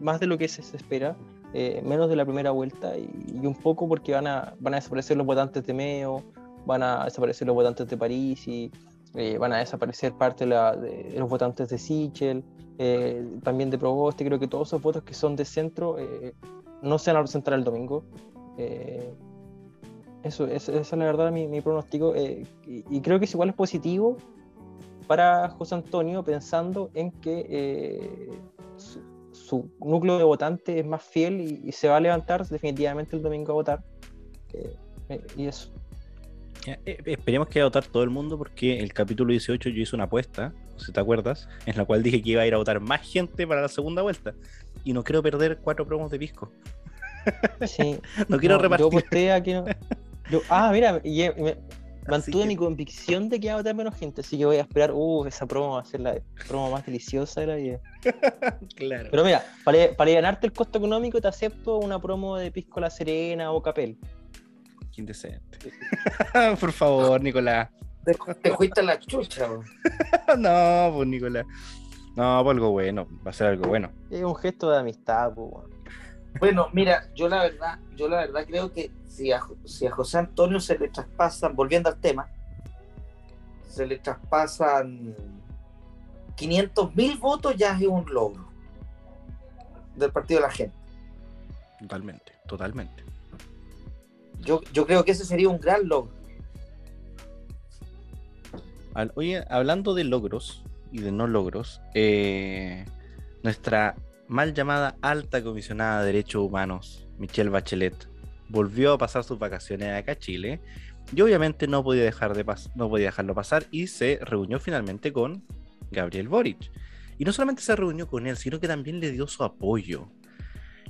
más de lo que se espera, eh, menos de la primera vuelta y, un poco porque van a, van a desaparecer los votantes de Meo, van a desaparecer los votantes de París y eh, van a desaparecer parte de, los votantes de Sichel, eh, también de Proboste, creo que todos esos votos que son de centro no se van a presentar el domingo. Eso, es- esa es la verdad mi, pronóstico y, y creo que es igual es positivo para José Antonio pensando en que su, núcleo de votantes es más fiel y, y se va a levantar definitivamente el domingo a votar. Eh, eh, y eso. Eh, esperemos que vaya a votar todo el mundo porque el capítulo 18 yo hice una apuesta, si te acuerdas, en la cual dije que iba a ir a votar más gente para la segunda vuelta. Y no quiero perder cuatro promos de pisco. Sí, No quiero no, repartir. Yo aposté a que no- yo- ah, mira, y, me- mantuve que- mi convicción de que iba a votar menos gente, así que voy a esperar. Uh, esa promo va a ser la promo más deliciosa de la vida. Claro. Pero mira, para, para ganarte el costo económico te acepto una promo de Pisco La Serena o Capel. Qué indecente. Por favor, Nicolás. Te, te fuiste a la chucha, bro. no, pues Nicolás. No, pues algo bueno. Va a ser algo bueno. Es un gesto de amistad, pues, weón. Bueno, mira, yo la verdad, yo la verdad creo que si a, si a José Antonio se le traspasan, volviendo al tema, se le traspasan 500 mil votos, ya es un logro del partido de la gente. Totalmente, totalmente. Yo, yo creo que ese sería un gran logro. Oye, hablando de logros y de no logros, eh, nuestra mal llamada alta comisionada de derechos humanos, Michelle Bachelet, volvió a pasar sus vacaciones acá a Chile y obviamente no podía, dejar de no podía dejarlo pasar y se reunió finalmente con Gabriel Boric. Y no solamente se reunió con él, sino que también le dio su apoyo.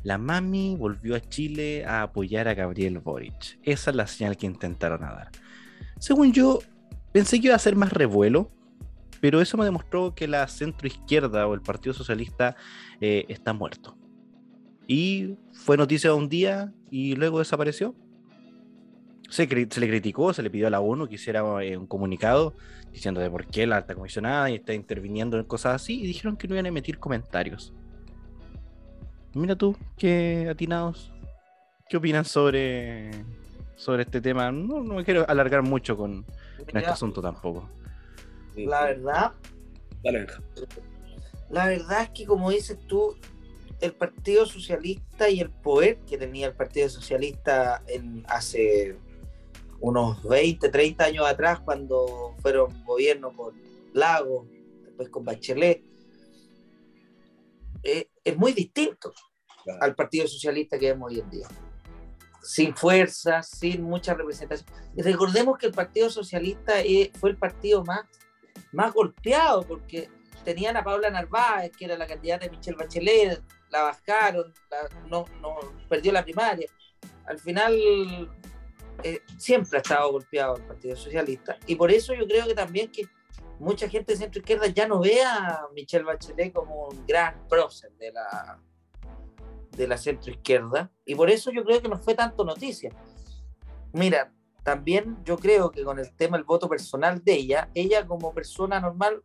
La mami volvió a Chile a apoyar a Gabriel Boric. Esa es la señal que intentaron dar. Según yo, pensé que iba a ser más revuelo, pero eso me demostró que la centroizquierda o el Partido Socialista eh, está muerto. Y fue noticia un día y luego desapareció. Se, se le criticó, se le pidió a la ONU que hiciera eh, un comunicado diciendo de por qué la alta comisionada está interviniendo en cosas así y dijeron que no iban a emitir comentarios. Mira tú, qué atinados. ¿Qué opinan sobre, sobre este tema? No, no me quiero alargar mucho con, con este asunto tampoco. La verdad, Dale, la verdad es que como dices tú, el Partido Socialista y el poder que tenía el Partido Socialista en hace unos 20, 30 años atrás, cuando fueron gobierno con Lago, después con Bachelet, eh, es muy distinto Claro. al Partido Socialista que vemos hoy en día. Sin fuerza, sin mucha representación. Y recordemos que el Partido Socialista eh, fue el partido más, más golpeado, porque tenían a Paula Narváez, que era la candidata de Michelle Bachelet, la bajaron, la- no, no, perdió la primaria. Al final, eh, siempre ha estado golpeado el Partido Socialista, y por eso yo creo que también que mucha gente de centro izquierda ya no ve a Michelle Bachelet como un gran prócer de la, de la centro izquierda, y por eso yo creo que no fue tanto noticia. Mira, también yo creo que con el tema del voto personal de ella, ella como persona normal,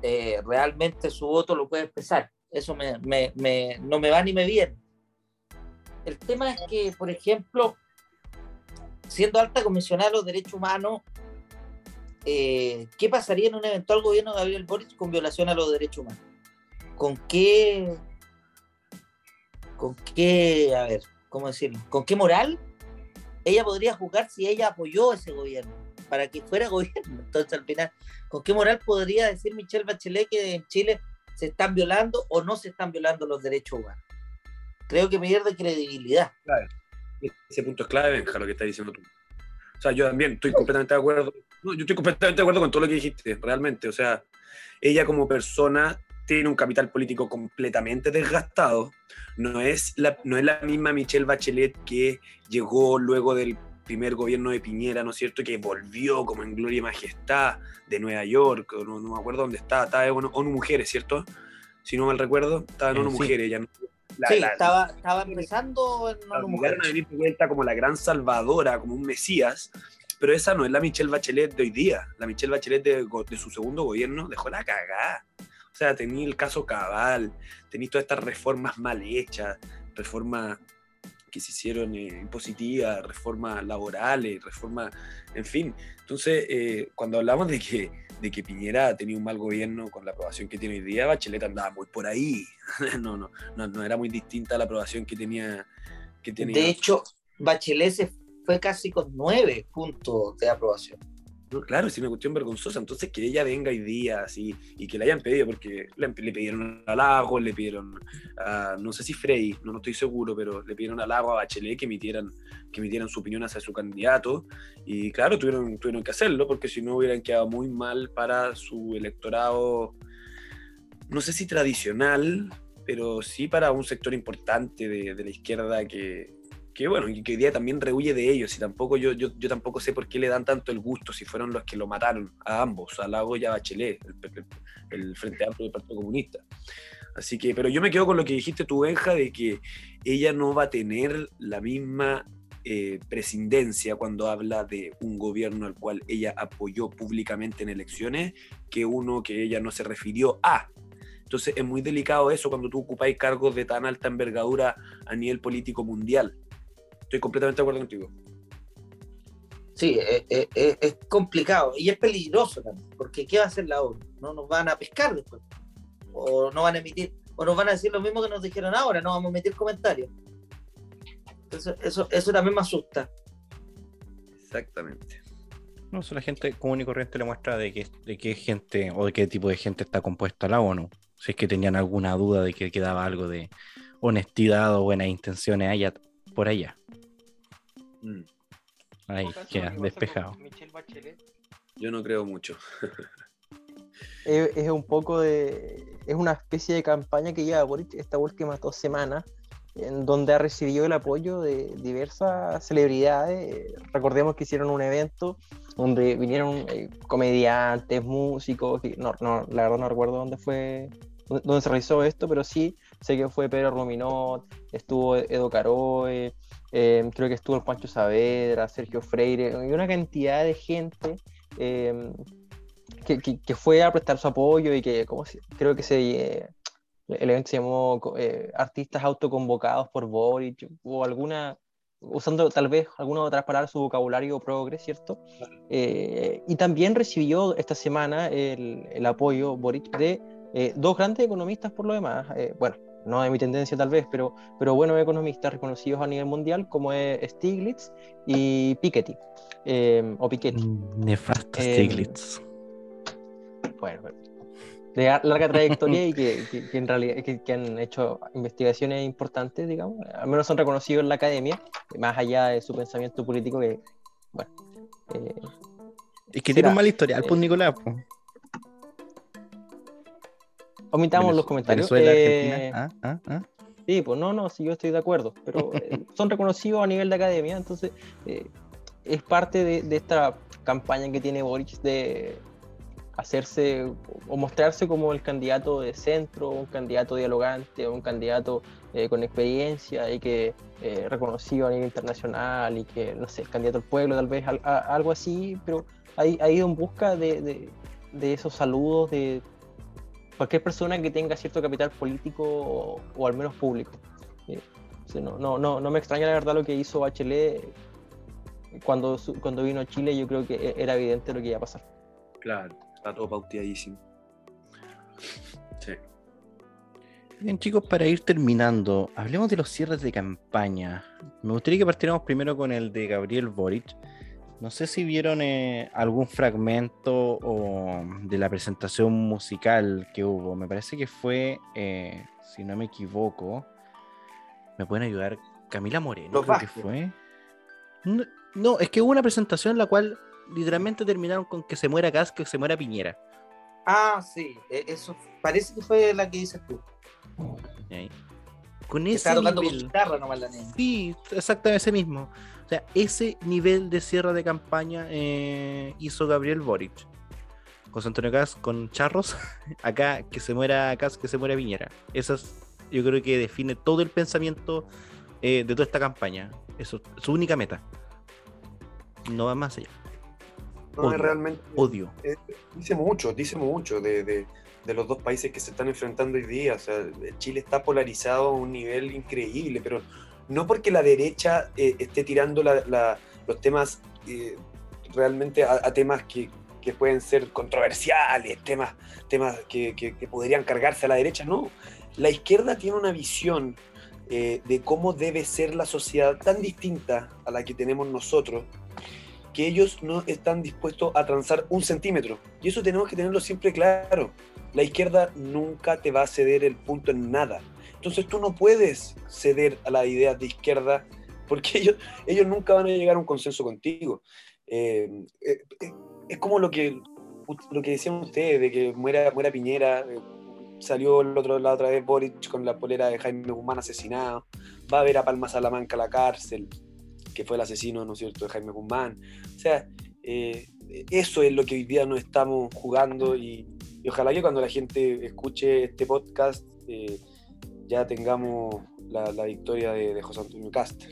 eh, realmente su voto lo puede expresar. Eso me, no me va ni me viene. El tema es que, por ejemplo, siendo alta comisionada de los derechos humanos, eh, ¿qué pasaría en un eventual gobierno de Gabriel Boric con violación a los derechos humanos? ¿Con qué, con qué, a ver, cómo decirlo? ¿Con qué moral ella podría juzgar si ella apoyó ese gobierno para que fuera gobierno? Entonces, al final, ¿con qué moral podría decir Michelle Bachelet que en Chile se están violando o no se están violando los derechos humanos? Creo que pierde credibilidad. Ese punto es clave, Benja, lo que estás diciendo tú. O sea, yo también estoy completamente de acuerdo. Yo estoy completamente de acuerdo con todo lo que dijiste, realmente. O sea, ella como persona tiene un capital político completamente desgastado. No es la, no es la misma Michelle Bachelet que llegó luego del primer gobierno de Piñera, ¿no es cierto? Que volvió como en gloria y majestad de Nueva York, no, no me acuerdo dónde estaba, estaba en ONU Mujeres, ¿cierto? Si no mal recuerdo, estaba en Eh, ONU sí. Mujeres. Ya no- la- sí, la- estaba, estaba empezando en la una mujer. obligaron a venir de vuelta como la gran salvadora, como un mesías, pero esa no es la Michelle Bachelet de hoy día. La Michelle Bachelet de, de su segundo gobierno dejó la cagada. O sea, tenía el caso Cabal, tenía todas estas reformas mal hechas, reformas que se hicieron eh, impositivas, reformas laborales, reformas, en fin. Entonces, eh, cuando hablamos de que, de que Piñera tenía un mal gobierno con la aprobación que tiene hoy día, Bachelet andaba muy por ahí. no, no, no, no era muy distinta a la aprobación que tenía. Que tenía De hecho, Bachelet se fue casi con nueve puntos de aprobación. Claro, es una cuestión vergonzosa. Entonces, que ella venga hoy día así y que le hayan pedido, porque le, pidieron a Lago, le pidieron a, no sé si Frey, no, no estoy seguro, pero le pidieron a Lago, a Bachelet que emitieran, que emitieran su opinión hacia su candidato. Y claro, tuvieron, tuvieron que hacerlo, porque si no hubieran quedado muy mal para su electorado, no sé si tradicional, pero sí para un sector importante de la izquierda que, que bueno, y que hoy día también rehuye de ellos, y tampoco yo, yo, yo tampoco sé por qué le dan tanto el gusto si fueron los que lo mataron a ambos, a Lago y a Bachelet, el, el- el Frente Amplio del Partido Comunista. Así que, pero yo me quedo con lo que dijiste tú, Benja, de que ella no va a tener la misma eh, presidencia cuando habla de un gobierno al cual ella apoyó públicamente en elecciones que uno que ella no se refirió a. Entonces es muy delicado eso cuando tú ocupáis cargos de tan alta envergadura a nivel político mundial. Estoy completamente de acuerdo contigo. Sí, es, es- es- es complicado y es peligroso también, porque ¿qué va a hacer la ONU? No nos van a pescar después. O no van a emitir, o nos van a decir lo mismo que nos dijeron ahora, no vamos a emitir comentarios. Eso, eso, eso también me asusta. Exactamente. No, eso la gente común y corriente le muestra de qué, de qué gente o de qué tipo de gente está compuesta la ONU. Si es que tenían alguna duda de que quedaba algo de honestidad o buenas intenciones allá, por allá. Mm, Ahí queda despejado. Yo no creo mucho. Es, es un poco de. Es una especie de campaña que lleva Boric estas últimas dos semanas, en donde ha recibido el apoyo de diversas celebridades. Eh, Recordemos que hicieron un evento donde vinieron eh, comediantes, músicos. no, no, la verdad no recuerdo dónde fue, dónde se realizó esto, pero sí sé que fue Pedro Ruminot, estuvo Edo Caroe, eh, creo que estuvo el Pancho Saavedra, Sergio Freire, y una cantidad de gente. eh, que, que- fue a prestar su apoyo y que como creo que se eh, el evento se llamó eh, artistas autoconvocados por Boric o alguna usando tal vez alguna otras palabras su vocabulario progre, ¿cierto? Eh, y también recibió esta semana el, el apoyo Boric de eh, dos grandes economistas por lo demás, eh, bueno, no de mi tendencia tal vez, pero, pero buenos economistas reconocidos a nivel mundial como es Stiglitz y Piketty, eh, o Piketty. Mm, Nefasto Em, Stiglitz. bueno, de larga trayectoria y que, que- que en realidad que, que han hecho investigaciones importantes, digamos, al menos son reconocidos en la academia, más allá de su pensamiento político que, bueno, eh, Es que será, tiene un mal historial, pues eh, Nicolás. pues. Omitamos los comentarios. Venezuela, Eh, Argentina. Ah, ah, ah. Sí, pues no, no, sí, yo estoy de acuerdo, pero eh, son reconocidos a nivel de academia, entonces eh, es parte de, de esta campaña que tiene Boric de hacerse o mostrarse como el candidato de centro, un candidato dialogante, un candidato eh, con experiencia y que reconocido a nivel internacional y que, no sé, candidato al pueblo, tal vez a- algo así, pero ha, ha ido en busca de, de- de esos saludos de cualquier persona que tenga cierto capital político o, o al menos público. Eh, o sea, no, no, no, no me extraña la verdad lo que hizo Bachelet cuando, su- cuando vino a Chile, yo creo que e- era evidente lo que iba a pasar. Claro, está todo pauteadísimo. Sí. Bien, chicos, para ir terminando, hablemos de los cierres de campaña. Me gustaría que partiéramos primero con el de Gabriel Boric. No sé si vieron eh, algún fragmento o de la presentación musical que hubo. Me parece que fue, eh, si no me equivoco, me pueden ayudar Camila Moreno, Los creo que fue. No, no, es que hubo una presentación en la cual literalmente terminaron con que se muera Gas, que se muera Piñera. Ah, sí, e- eso parece que fue la que dices tú. Con ese estaba tocando con nivel- guitarra nomás la niña. Sí, exactamente ese mismo. Sea, ese nivel de cierre de campaña eh, hizo Gabriel Boric. José Antonio Cas con charros. Acá que se muera Cas, que se muera Piñera. Eso es, yo creo que define todo el pensamiento eh, de toda esta campaña. Eso es su única meta. No va más allá. No, Odio. es realmente Odio. eh, dice mucho, dice mucho de, de- de los dos países que se están enfrentando hoy día. O sea, Chile está polarizado a un nivel increíble, pero no porque la derecha eh, esté tirando los temas eh, realmente a, temas que, pueden ser controversiales, temas, temas que podrían cargarse a la derecha, no. La izquierda tiene una visión eh, de cómo debe ser la sociedad tan distinta a la que tenemos nosotros, que ellos no están dispuestos a transar un centímetro. Y eso tenemos que tenerlo siempre claro. La izquierda nunca te va a ceder el punto en nada. Entonces tú no puedes ceder a las ideas de izquierda porque ellos, ellos nunca van a llegar a un consenso contigo. Eh, eh, eh, es como lo que, lo que decían ustedes, de que muera, muera Piñera, eh, salió el otro, la otra vez Boric con la polera de Jaime Guzmán asesinado, va a ver a Palma Salamanca a la cárcel, que fue el asesino, ¿no es cierto?, de Jaime Guzmán. O sea, eso es lo que hoy día nos estamos jugando y, ojalá que cuando la gente escuche este podcast ya tengamos la, la victoria de, José Antonio Cast.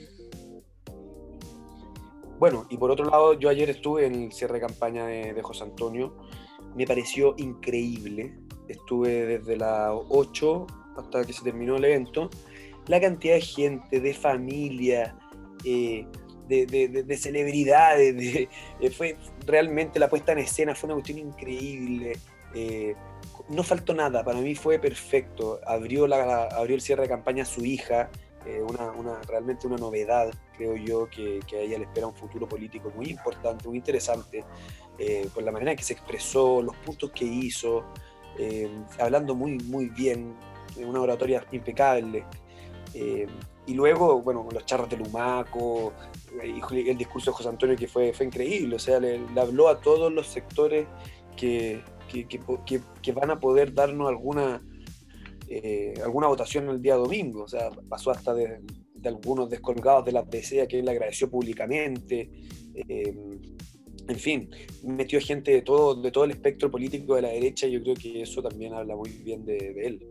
Bueno, y por otro lado, yo ayer estuve en el cierre de campaña de, José Antonio. Me pareció increíble. Estuve desde las 8 hasta que se terminó el evento. La cantidad de gente, de familia, eh, de, de- de- de celebridades, de- eh, fue realmente la puesta en escena, fue una cuestión increíble. eh, no faltó nada, para mí fue perfecto. Abrió, la, abrió el cierre de campaña a su hija, eh, una, una- realmente una novedad, creo yo, que, que a ella le espera un futuro político muy importante, muy interesante, eh, por la manera en que se expresó, los puntos que hizo, eh, hablando muy, muy bien, una oratoria impecable. Y luego, bueno, los charros de Lumaco, el discurso de José Antonio que fue, fue increíble, o sea, le habló a todos los sectores que, que, que que- que van a poder darnos alguna, eh, alguna votación el día domingo, o sea, pasó hasta de, algunos descolgados de la DC a él le agradeció públicamente, eh, en fin, metió gente de todo, de todo el espectro político de la derecha y yo creo que eso también habla muy bien de, de él.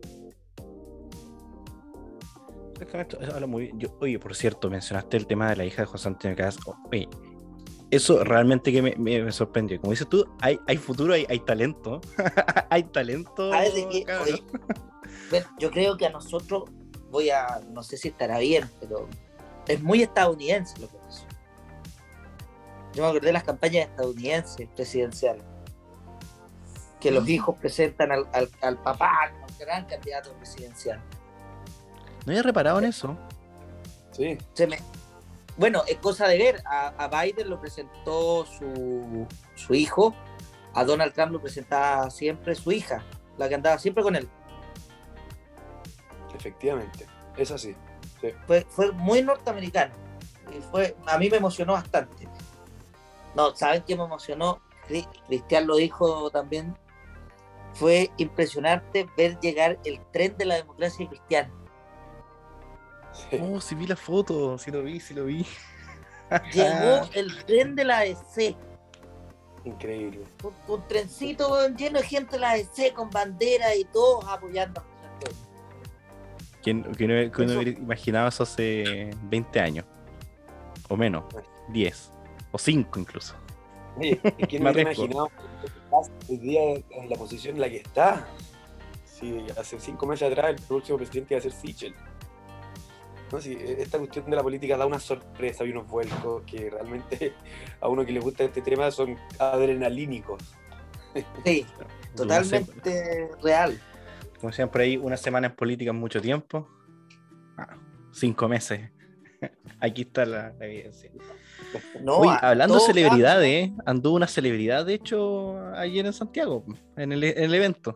Habla muy bien. Oye, por cierto, mencionaste el tema de la hija de José Antonio Caz. Oye, eso realmente que me, me- me sorprendió. Como dices tú, hay, hay futuro, hay, hay talento. hay talento. Oye, bueno, yo creo que a nosotros, voy a, no sé si estará bien, pero es muy estadounidense lo que pasó. Yo me acordé de las campañas estadounidenses presidenciales, que los hijos presentan al, al, al papá como gran candidato presidencial. No había reparado en eso. Sí, Se me- Bueno, es cosa de ver, a, a Biden lo presentó su, su hijo, a Donald Trump lo presentaba siempre su hija, la que andaba siempre con él. efectivamente, es así. sí. fue, fue muy norteamericano. Y fue, a mí me emocionó bastante. No, ¿saben qué me emocionó? Cri- Cristian lo dijo también. Fue impresionante ver llegar el tren de la democracia cristiana. Sí. Oh, sí vi la foto, sí lo vi, sí lo vi. Llegó el tren de la EC. Increíble. Un, un trencito lleno de gente de la EC con bandera y todos apoyando. ¿Quién, quién hubiera- quién Eso- hubiera imaginado eso hace 20 años? O menos, 10. O 5 incluso. Oye, ¿y ¿quién Me hubiera imaginado que hoy día en la posición en la que está? Sí, hace cinco meses atrás el próximo presidente iba a ser Sichel. No, sí, esta cuestión de la política da una sorpresa y unos vuelcos que realmente a uno que le gusta este tema son adrenalínicos. Sí, totalmente real. Como decían por ahí, una semana en política es mucho tiempo. Ah, cinco meses. Aquí está la, la evidencia. No, Oye, hablando de celebridades, anduvo una celebridad, de hecho, ayer en Santiago, en el, en el evento.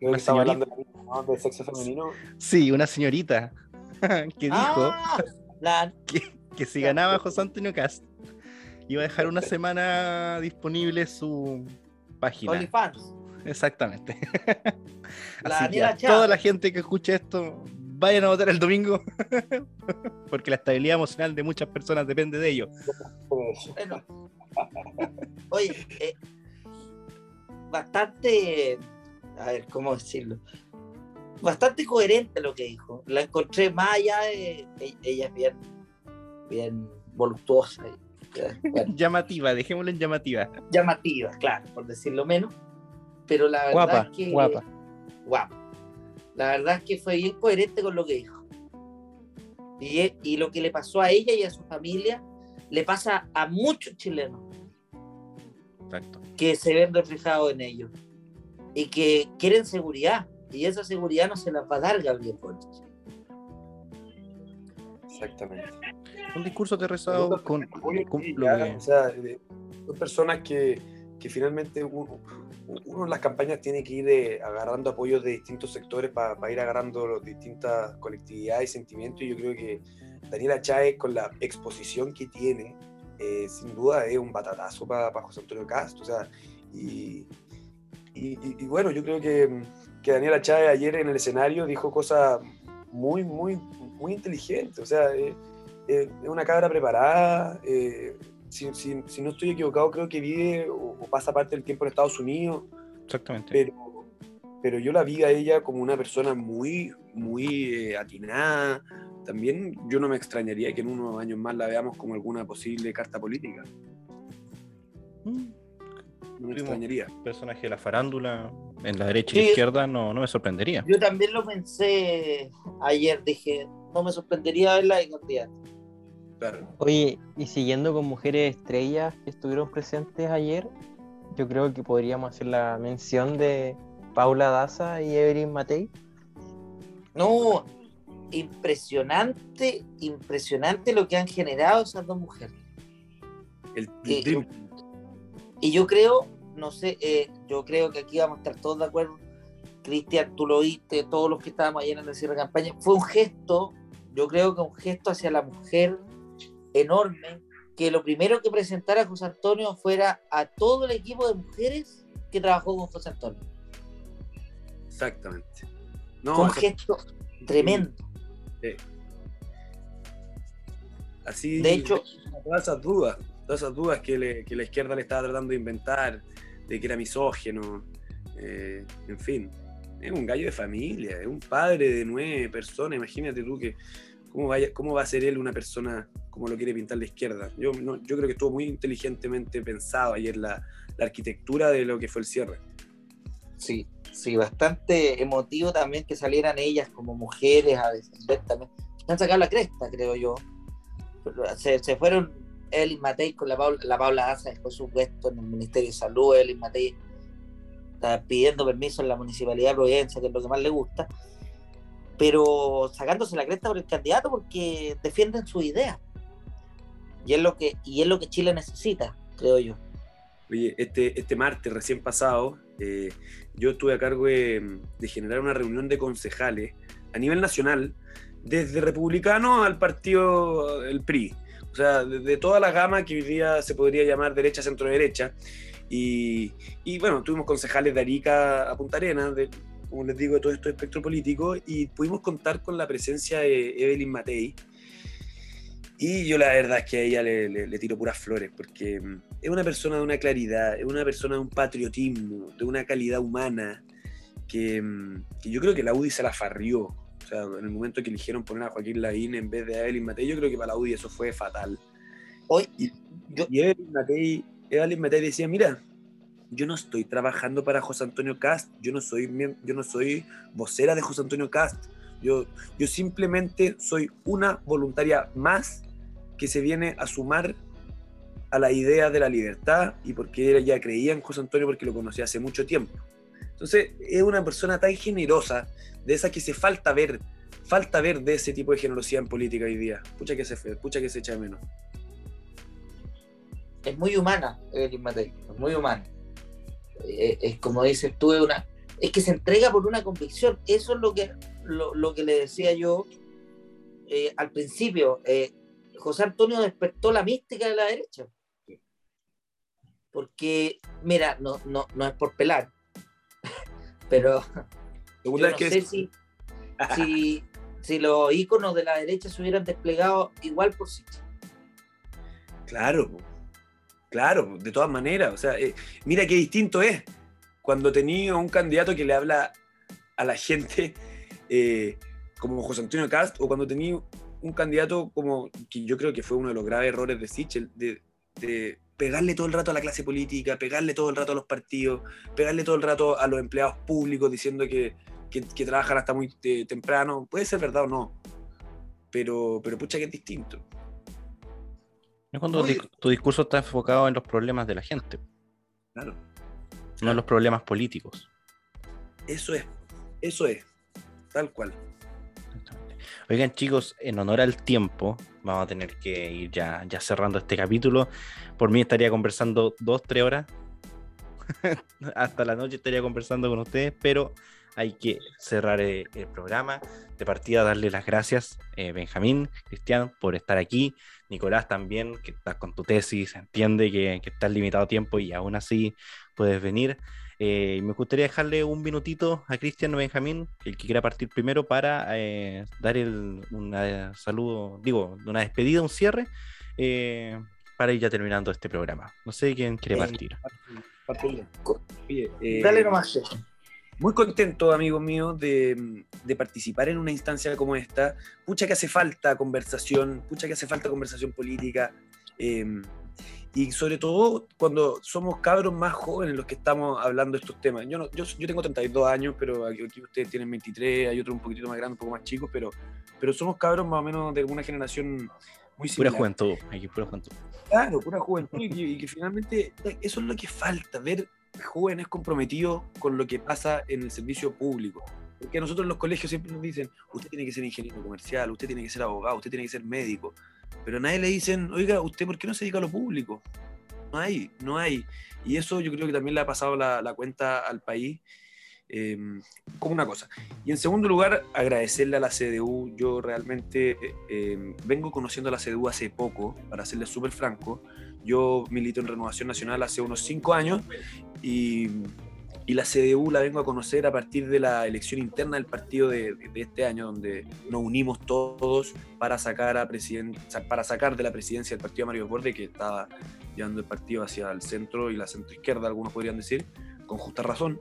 Una señorita. hablando ¿no? de sexo femenino. Sí, una señorita que dijo Ah, la, que, que si ganaba José Antonio Cast, iba a dejar una semana disponible su página. OnlyFans. exactamente. La Así que a toda la gente que escuche esto, vayan a votar el domingo, porque la estabilidad emocional de muchas personas depende de ello. Bueno. Oye, eh, bastante, a ver, ¿cómo decirlo? Bastante coherente lo que dijo. La encontré más allá de... Ella es bien, bien voluptuosa. y, bueno, Llamativa, dejémoslo en llamativa. llamativa, claro, por decirlo menos. Pero la verdad Guapa, es que... guapa. Guapa. La verdad es que fue bien coherente con lo que dijo. Y, y lo que le pasó a ella y a su familia le pasa a muchos chilenos. Exacto. que se ven reflejados en ellos y que quieren seguridad y esa seguridad no se las va a dar Gabriel Boric. Exactamente. Un discurso aterrizado con, con sí, lo que- o sea, son personas que, que finalmente uno, uno en las campañas tiene que ir eh, agarrando apoyos de distintos sectores para ir agarrando los distintas colectividades y sentimientos. Y yo creo que Daniela Cháez, con la exposición que tiene, eh, sin duda es un batatazo para José Antonio Castro. O sea, y, y- y- y bueno, yo creo que, que Daniela Cháez ayer en el escenario dijo cosas muy, muy, muy inteligentes. O sea, eh, eh, es una cabra preparada. eh, si, si- si no estoy equivocado, creo que vive o, o pasa parte del tiempo en Estados Unidos, Exactamente. pero, pero yo la vi a ella como una persona muy, muy eh, atinada. También yo no me extrañaría que en unos años más la veamos como alguna posible carta política. Mm, No me extrañaría. personaje de la farándula en la derecha y Sí. izquierda no, no me sorprendería. Yo también lo pensé ayer, dije, no me sorprendería verla de candidata. Claro. Oye, y siguiendo con mujeres estrellas que estuvieron presentes ayer, yo creo que podríamos hacer la mención de Paula Daza y Evelyn Matei. No, impresionante, impresionante lo que han generado esas dos mujeres. El, el Eh, Dream Y yo creo, no sé, eh, yo creo que aquí vamos a estar todos de acuerdo. Cristian, tú lo oíste, todos los que estábamos ayer en el cierre de campaña, fue un gesto, yo creo que un gesto hacia la mujer enorme, que lo primero que presentara José Antonio fuera a todo el equipo de mujeres que trabajó con José Antonio. Exactamente. fue No, un eso- gesto tremendo. así. De hecho, todas esas dudas, todas esas dudas que, le- que la izquierda le estaba tratando de inventar, de que era misógeno, eh, en fin, es un gallo de familia, es un padre de nueve personas, imagínate tú que cómo, vaya, cómo va a ser él una persona como lo quiere pintar la izquierda. Yo, no- yo creo que estuvo muy inteligentemente pensado ayer la, la arquitectura de lo que fue el cierre. Sí, sí, bastante emotivo también que salieran ellas como mujeres a defender también. Han sacado la cresta, creo yo. Se, se fueron Evelyn Matei con la Paula, la Paula Daza, dejó su puesto en el Ministerio de Salud. Evelyn Matei está pidiendo permiso en la Municipalidad de Providencia, que es lo que más le gusta. Pero sacándose la cresta por el candidato porque defienden su idea. Y es lo que, y es lo que Chile necesita, creo yo. Oye, este, este martes recién pasado, eh, yo estuve a cargo de, de generar una reunión de concejales a nivel nacional, desde republicano al partido, el PRI. O sea, de, toda la gama que hoy día se podría llamar derecha, centro derecha. Y, bueno, tuvimos concejales de Arica a Punta Arenas, de, como les digo, de todo este espectro político, y pudimos contar con la presencia de Evelyn Matei. Y yo la verdad es que a ella le, tiro puras flores, porque mm, es una persona de una claridad, es una persona de un patriotismo, de una calidad humana, que, mm, yo creo que la UDI se la farrió. Sea, en el momento que eligieron poner a Joaquín Lavín en vez de a Evelyn Matei, yo creo que para la UDI eso fue fatal. Hoy, Y, yo, y Evelyn Matei, Evelyn Matei decía, mira, yo no estoy trabajando para José Antonio Cast, yo no soy, yo no soy vocera de José Antonio Cast, yo, yo simplemente soy una voluntaria más que se viene a sumar a la idea de la libertad y porque ella creía en José Antonio porque lo conocía hace mucho tiempo. Entonces es una persona tan generosa, de esa que se falta ver, falta ver de ese tipo de generosidad en política hoy día. Pucha que se, fe- pucha que se echa de menos. es muy humana, Evelyn Matei, es muy humana. Eh, es como dices tú, es, que se entrega por una convicción. Eso es lo que, lo que le decía yo eh, al principio. Eh, José Antonio despertó la mística de la derecha. Porque, mira, no, no, no es por pelar, Pero yo no que sé si, si, si los íconos de la derecha se hubieran desplegado igual por sí. Claro, claro, de todas maneras. O sea, eh, mira qué distinto es cuando tenía un candidato que le habla a la gente eh, como José Antonio Cast o cuando tenía un candidato como que yo creo que fue uno de los graves errores de Sichel, de, de pegarle todo el rato a la clase política, pegarle todo el rato a los partidos, pegarle todo el rato a los empleados públicos diciendo que, que- que trabajan hasta muy eh, temprano. Puede ser verdad o no, pero, pero pucha que es distinto. Es cuando Oye. tu discurso está enfocado en los problemas de la gente, Claro. no en los problemas políticos. Eso es, eso es, tal cual. Oigan, chicos, en honor al tiempo, vamos a tener que ir ya, ya cerrando este capítulo. Por mí estaría conversando dos, tres horas. Hasta la noche estaría conversando con ustedes, pero hay que cerrar eh, el programa. De partida, darle las gracias, eh, Benjamín, Cristian, por estar aquí. Nicolás también, que estás con tu tesis, entiende que, que estás limitado a tiempo y aún así puedes venir. Eh, me gustaría dejarle un minutito a Cristian o Benjamín, el que quiera partir primero, para eh, dar el, un saludo, digo, una despedida, un cierre, eh, para ir ya terminando este programa. No sé quién quiere Eh, partir. Eh, Dale nomás. Muy contento, amigos míos, de, de participar en una instancia como esta. Pucha que hace falta conversación, pucha que hace falta conversación política. eh, y sobre todo cuando somos cabros más jóvenes los que estamos hablando de estos temas. Yo, no, yo, yo tengo 32 años, pero aquí, ustedes tienen 23, hay otros un poquitito más grandes, un poco más chicos, pero, pero somos cabros más o menos de una generación muy Pura similar. juventud, aquí pura juventud. Claro, pura juventud y y que finalmente eso es lo que falta, ver jóvenes comprometidos con lo que pasa en el servicio público. Porque a nosotros en los colegios siempre nos dicen, usted tiene que ser ingeniero comercial, usted tiene que ser abogado, usted tiene que ser médico. Pero a nadie le dicen, oiga, ¿usted por qué no se dedica a lo público? No hay, no hay. Y eso yo creo que también le ha pasado la, cuenta al país eh, como una cosa. Y en segundo lugar, agradecerle a la CDU. Yo realmente eh, vengo conociendo a la CDU hace poco, para serles súper franco. Yo milito en Renovación Nacional hace unos cinco años y, la CDU la vengo a conocer a partir de la elección interna del partido de, este año, donde nos unimos todos para sacar, a para sacar de la presidencia del partido Mario Borde, que estaba llevando el partido hacia el centro y la centro izquierda, algunos podrían decir, con justa razón.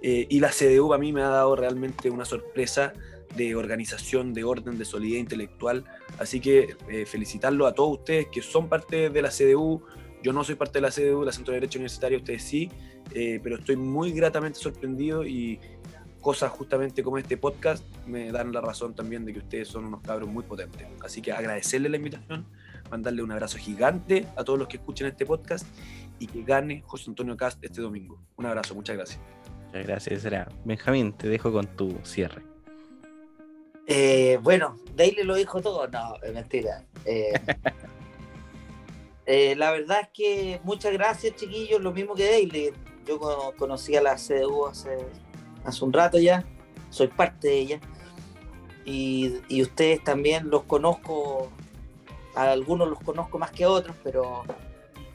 Eh, y la CDU a mí me ha dado realmente una sorpresa de organización, de orden, de solidez intelectual. Así que eh, felicitarlo a todos ustedes que son parte de la CDU. Yo no soy parte de la CDU, la Centro de Derecho Universitario, ustedes sí, eh, pero estoy muy gratamente sorprendido y cosas justamente como este podcast me dan la razón también de que ustedes son unos cabros muy potentes. Así que agradecerle la invitación, mandarle un abrazo gigante a todos los que escuchen este podcast y que gane José Antonio Cast este domingo. Un abrazo, muchas gracias. Muchas gracias, será. Benjamín, te dejo con tu cierre. Eh, bueno, Daily lo dijo todo. No, es mentira. Eh, eh, la verdad es que muchas gracias, chiquillos. Lo mismo que Daily. Yo co- conocí a la CDU hace, hace un rato ya. Soy parte de ella. Y, y ustedes también los conozco. A algunos los conozco más que a otros, pero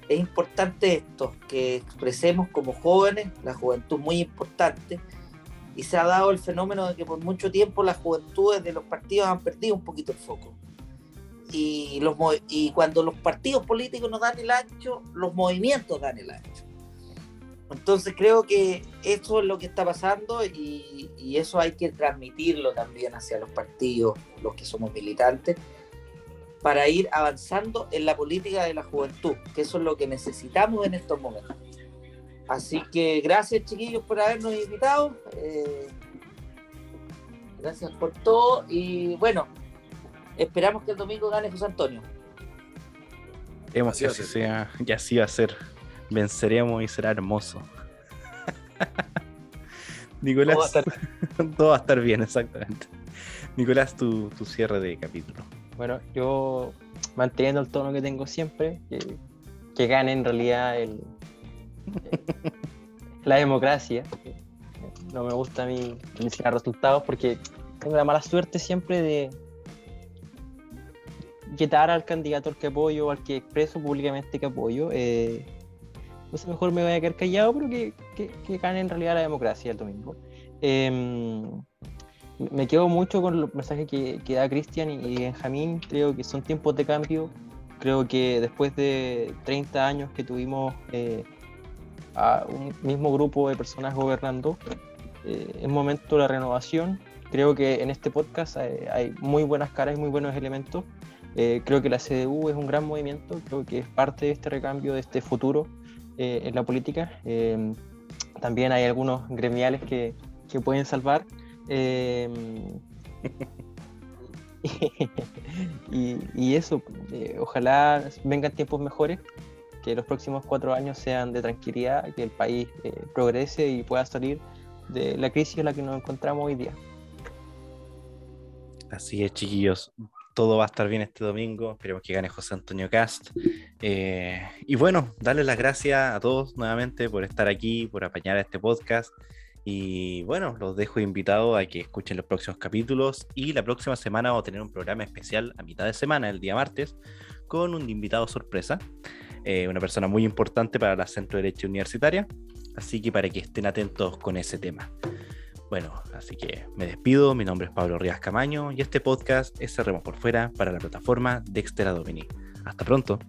es importante esto, que expresemos como jóvenes, la juventud muy importante, y se ha dado el fenómeno de que por mucho tiempo las juventudes de los partidos han perdido un poquito el foco. Y, los, y cuando los partidos políticos nos dan el ancho, los movimientos dan el ancho. Entonces creo que eso es lo que está pasando y, y eso hay que transmitirlo también hacia los partidos, los que somos militantes, para ir avanzando en la política de la juventud, que eso es lo que necesitamos en estos momentos. Así que gracias chiquillos por habernos invitado. eh, gracias por todo y bueno, esperamos que el domingo gane José Antonio. Esperemos Así que va a así ser. sea, y así va a ser. Venceremos y será hermoso. Nicolás, Todo va a estar- todo va a estar bien, exactamente. Nicolás, tu, tu cierre de capítulo. Bueno, yo manteniendo el tono que tengo siempre, que, que gane en realidad el, la democracia. No me gusta a mí mencionar resultados porque tengo la mala suerte siempre de quitar al candidato al que apoyo o al que expreso públicamente que apoyo. Eh, mejor me voy a quedar callado, pero que, que, que gane en realidad la democracia el domingo. Em, me quedo mucho con los mensajes que, que da Cristian y, Benjamín. Creo que son tiempos de cambio. Creo que después de 30 años que tuvimos eh, a un mismo grupo de personas gobernando, eh, es momento de la renovación. Creo que en este podcast hay, muy buenas caras y muy buenos elementos. Eh, creo que la CDU es un gran movimiento, creo que es parte de este recambio, de este futuro en la política. también hay algunos gremiales que, que pueden salvar. Y, eso, eh, ojalá vengan tiempos mejores, que los próximos cuatro años sean de tranquilidad, que el país eh, progrese y pueda salir de la crisis en la que nos encontramos hoy día. Así es, chiquillos. Todo va a estar bien este domingo. Esperemos que gane José Antonio Cast. Eh, y bueno, darles las gracias a todos nuevamente por estar aquí, por apañar este podcast. Y bueno, los dejo invitados a que escuchen los próximos capítulos y la próxima semana vamos a tener un programa especial a mitad de semana, el día martes, con un invitado sorpresa, eh, una persona muy importante para la Centro de Derecho Universitaria, así que para que estén atentos con ese tema. Bueno, así que me despido, mi nombre es Pablo Rías Camaño y este podcast es Cerremos por Fuera para la plataforma Dexter Domini. Hasta pronto.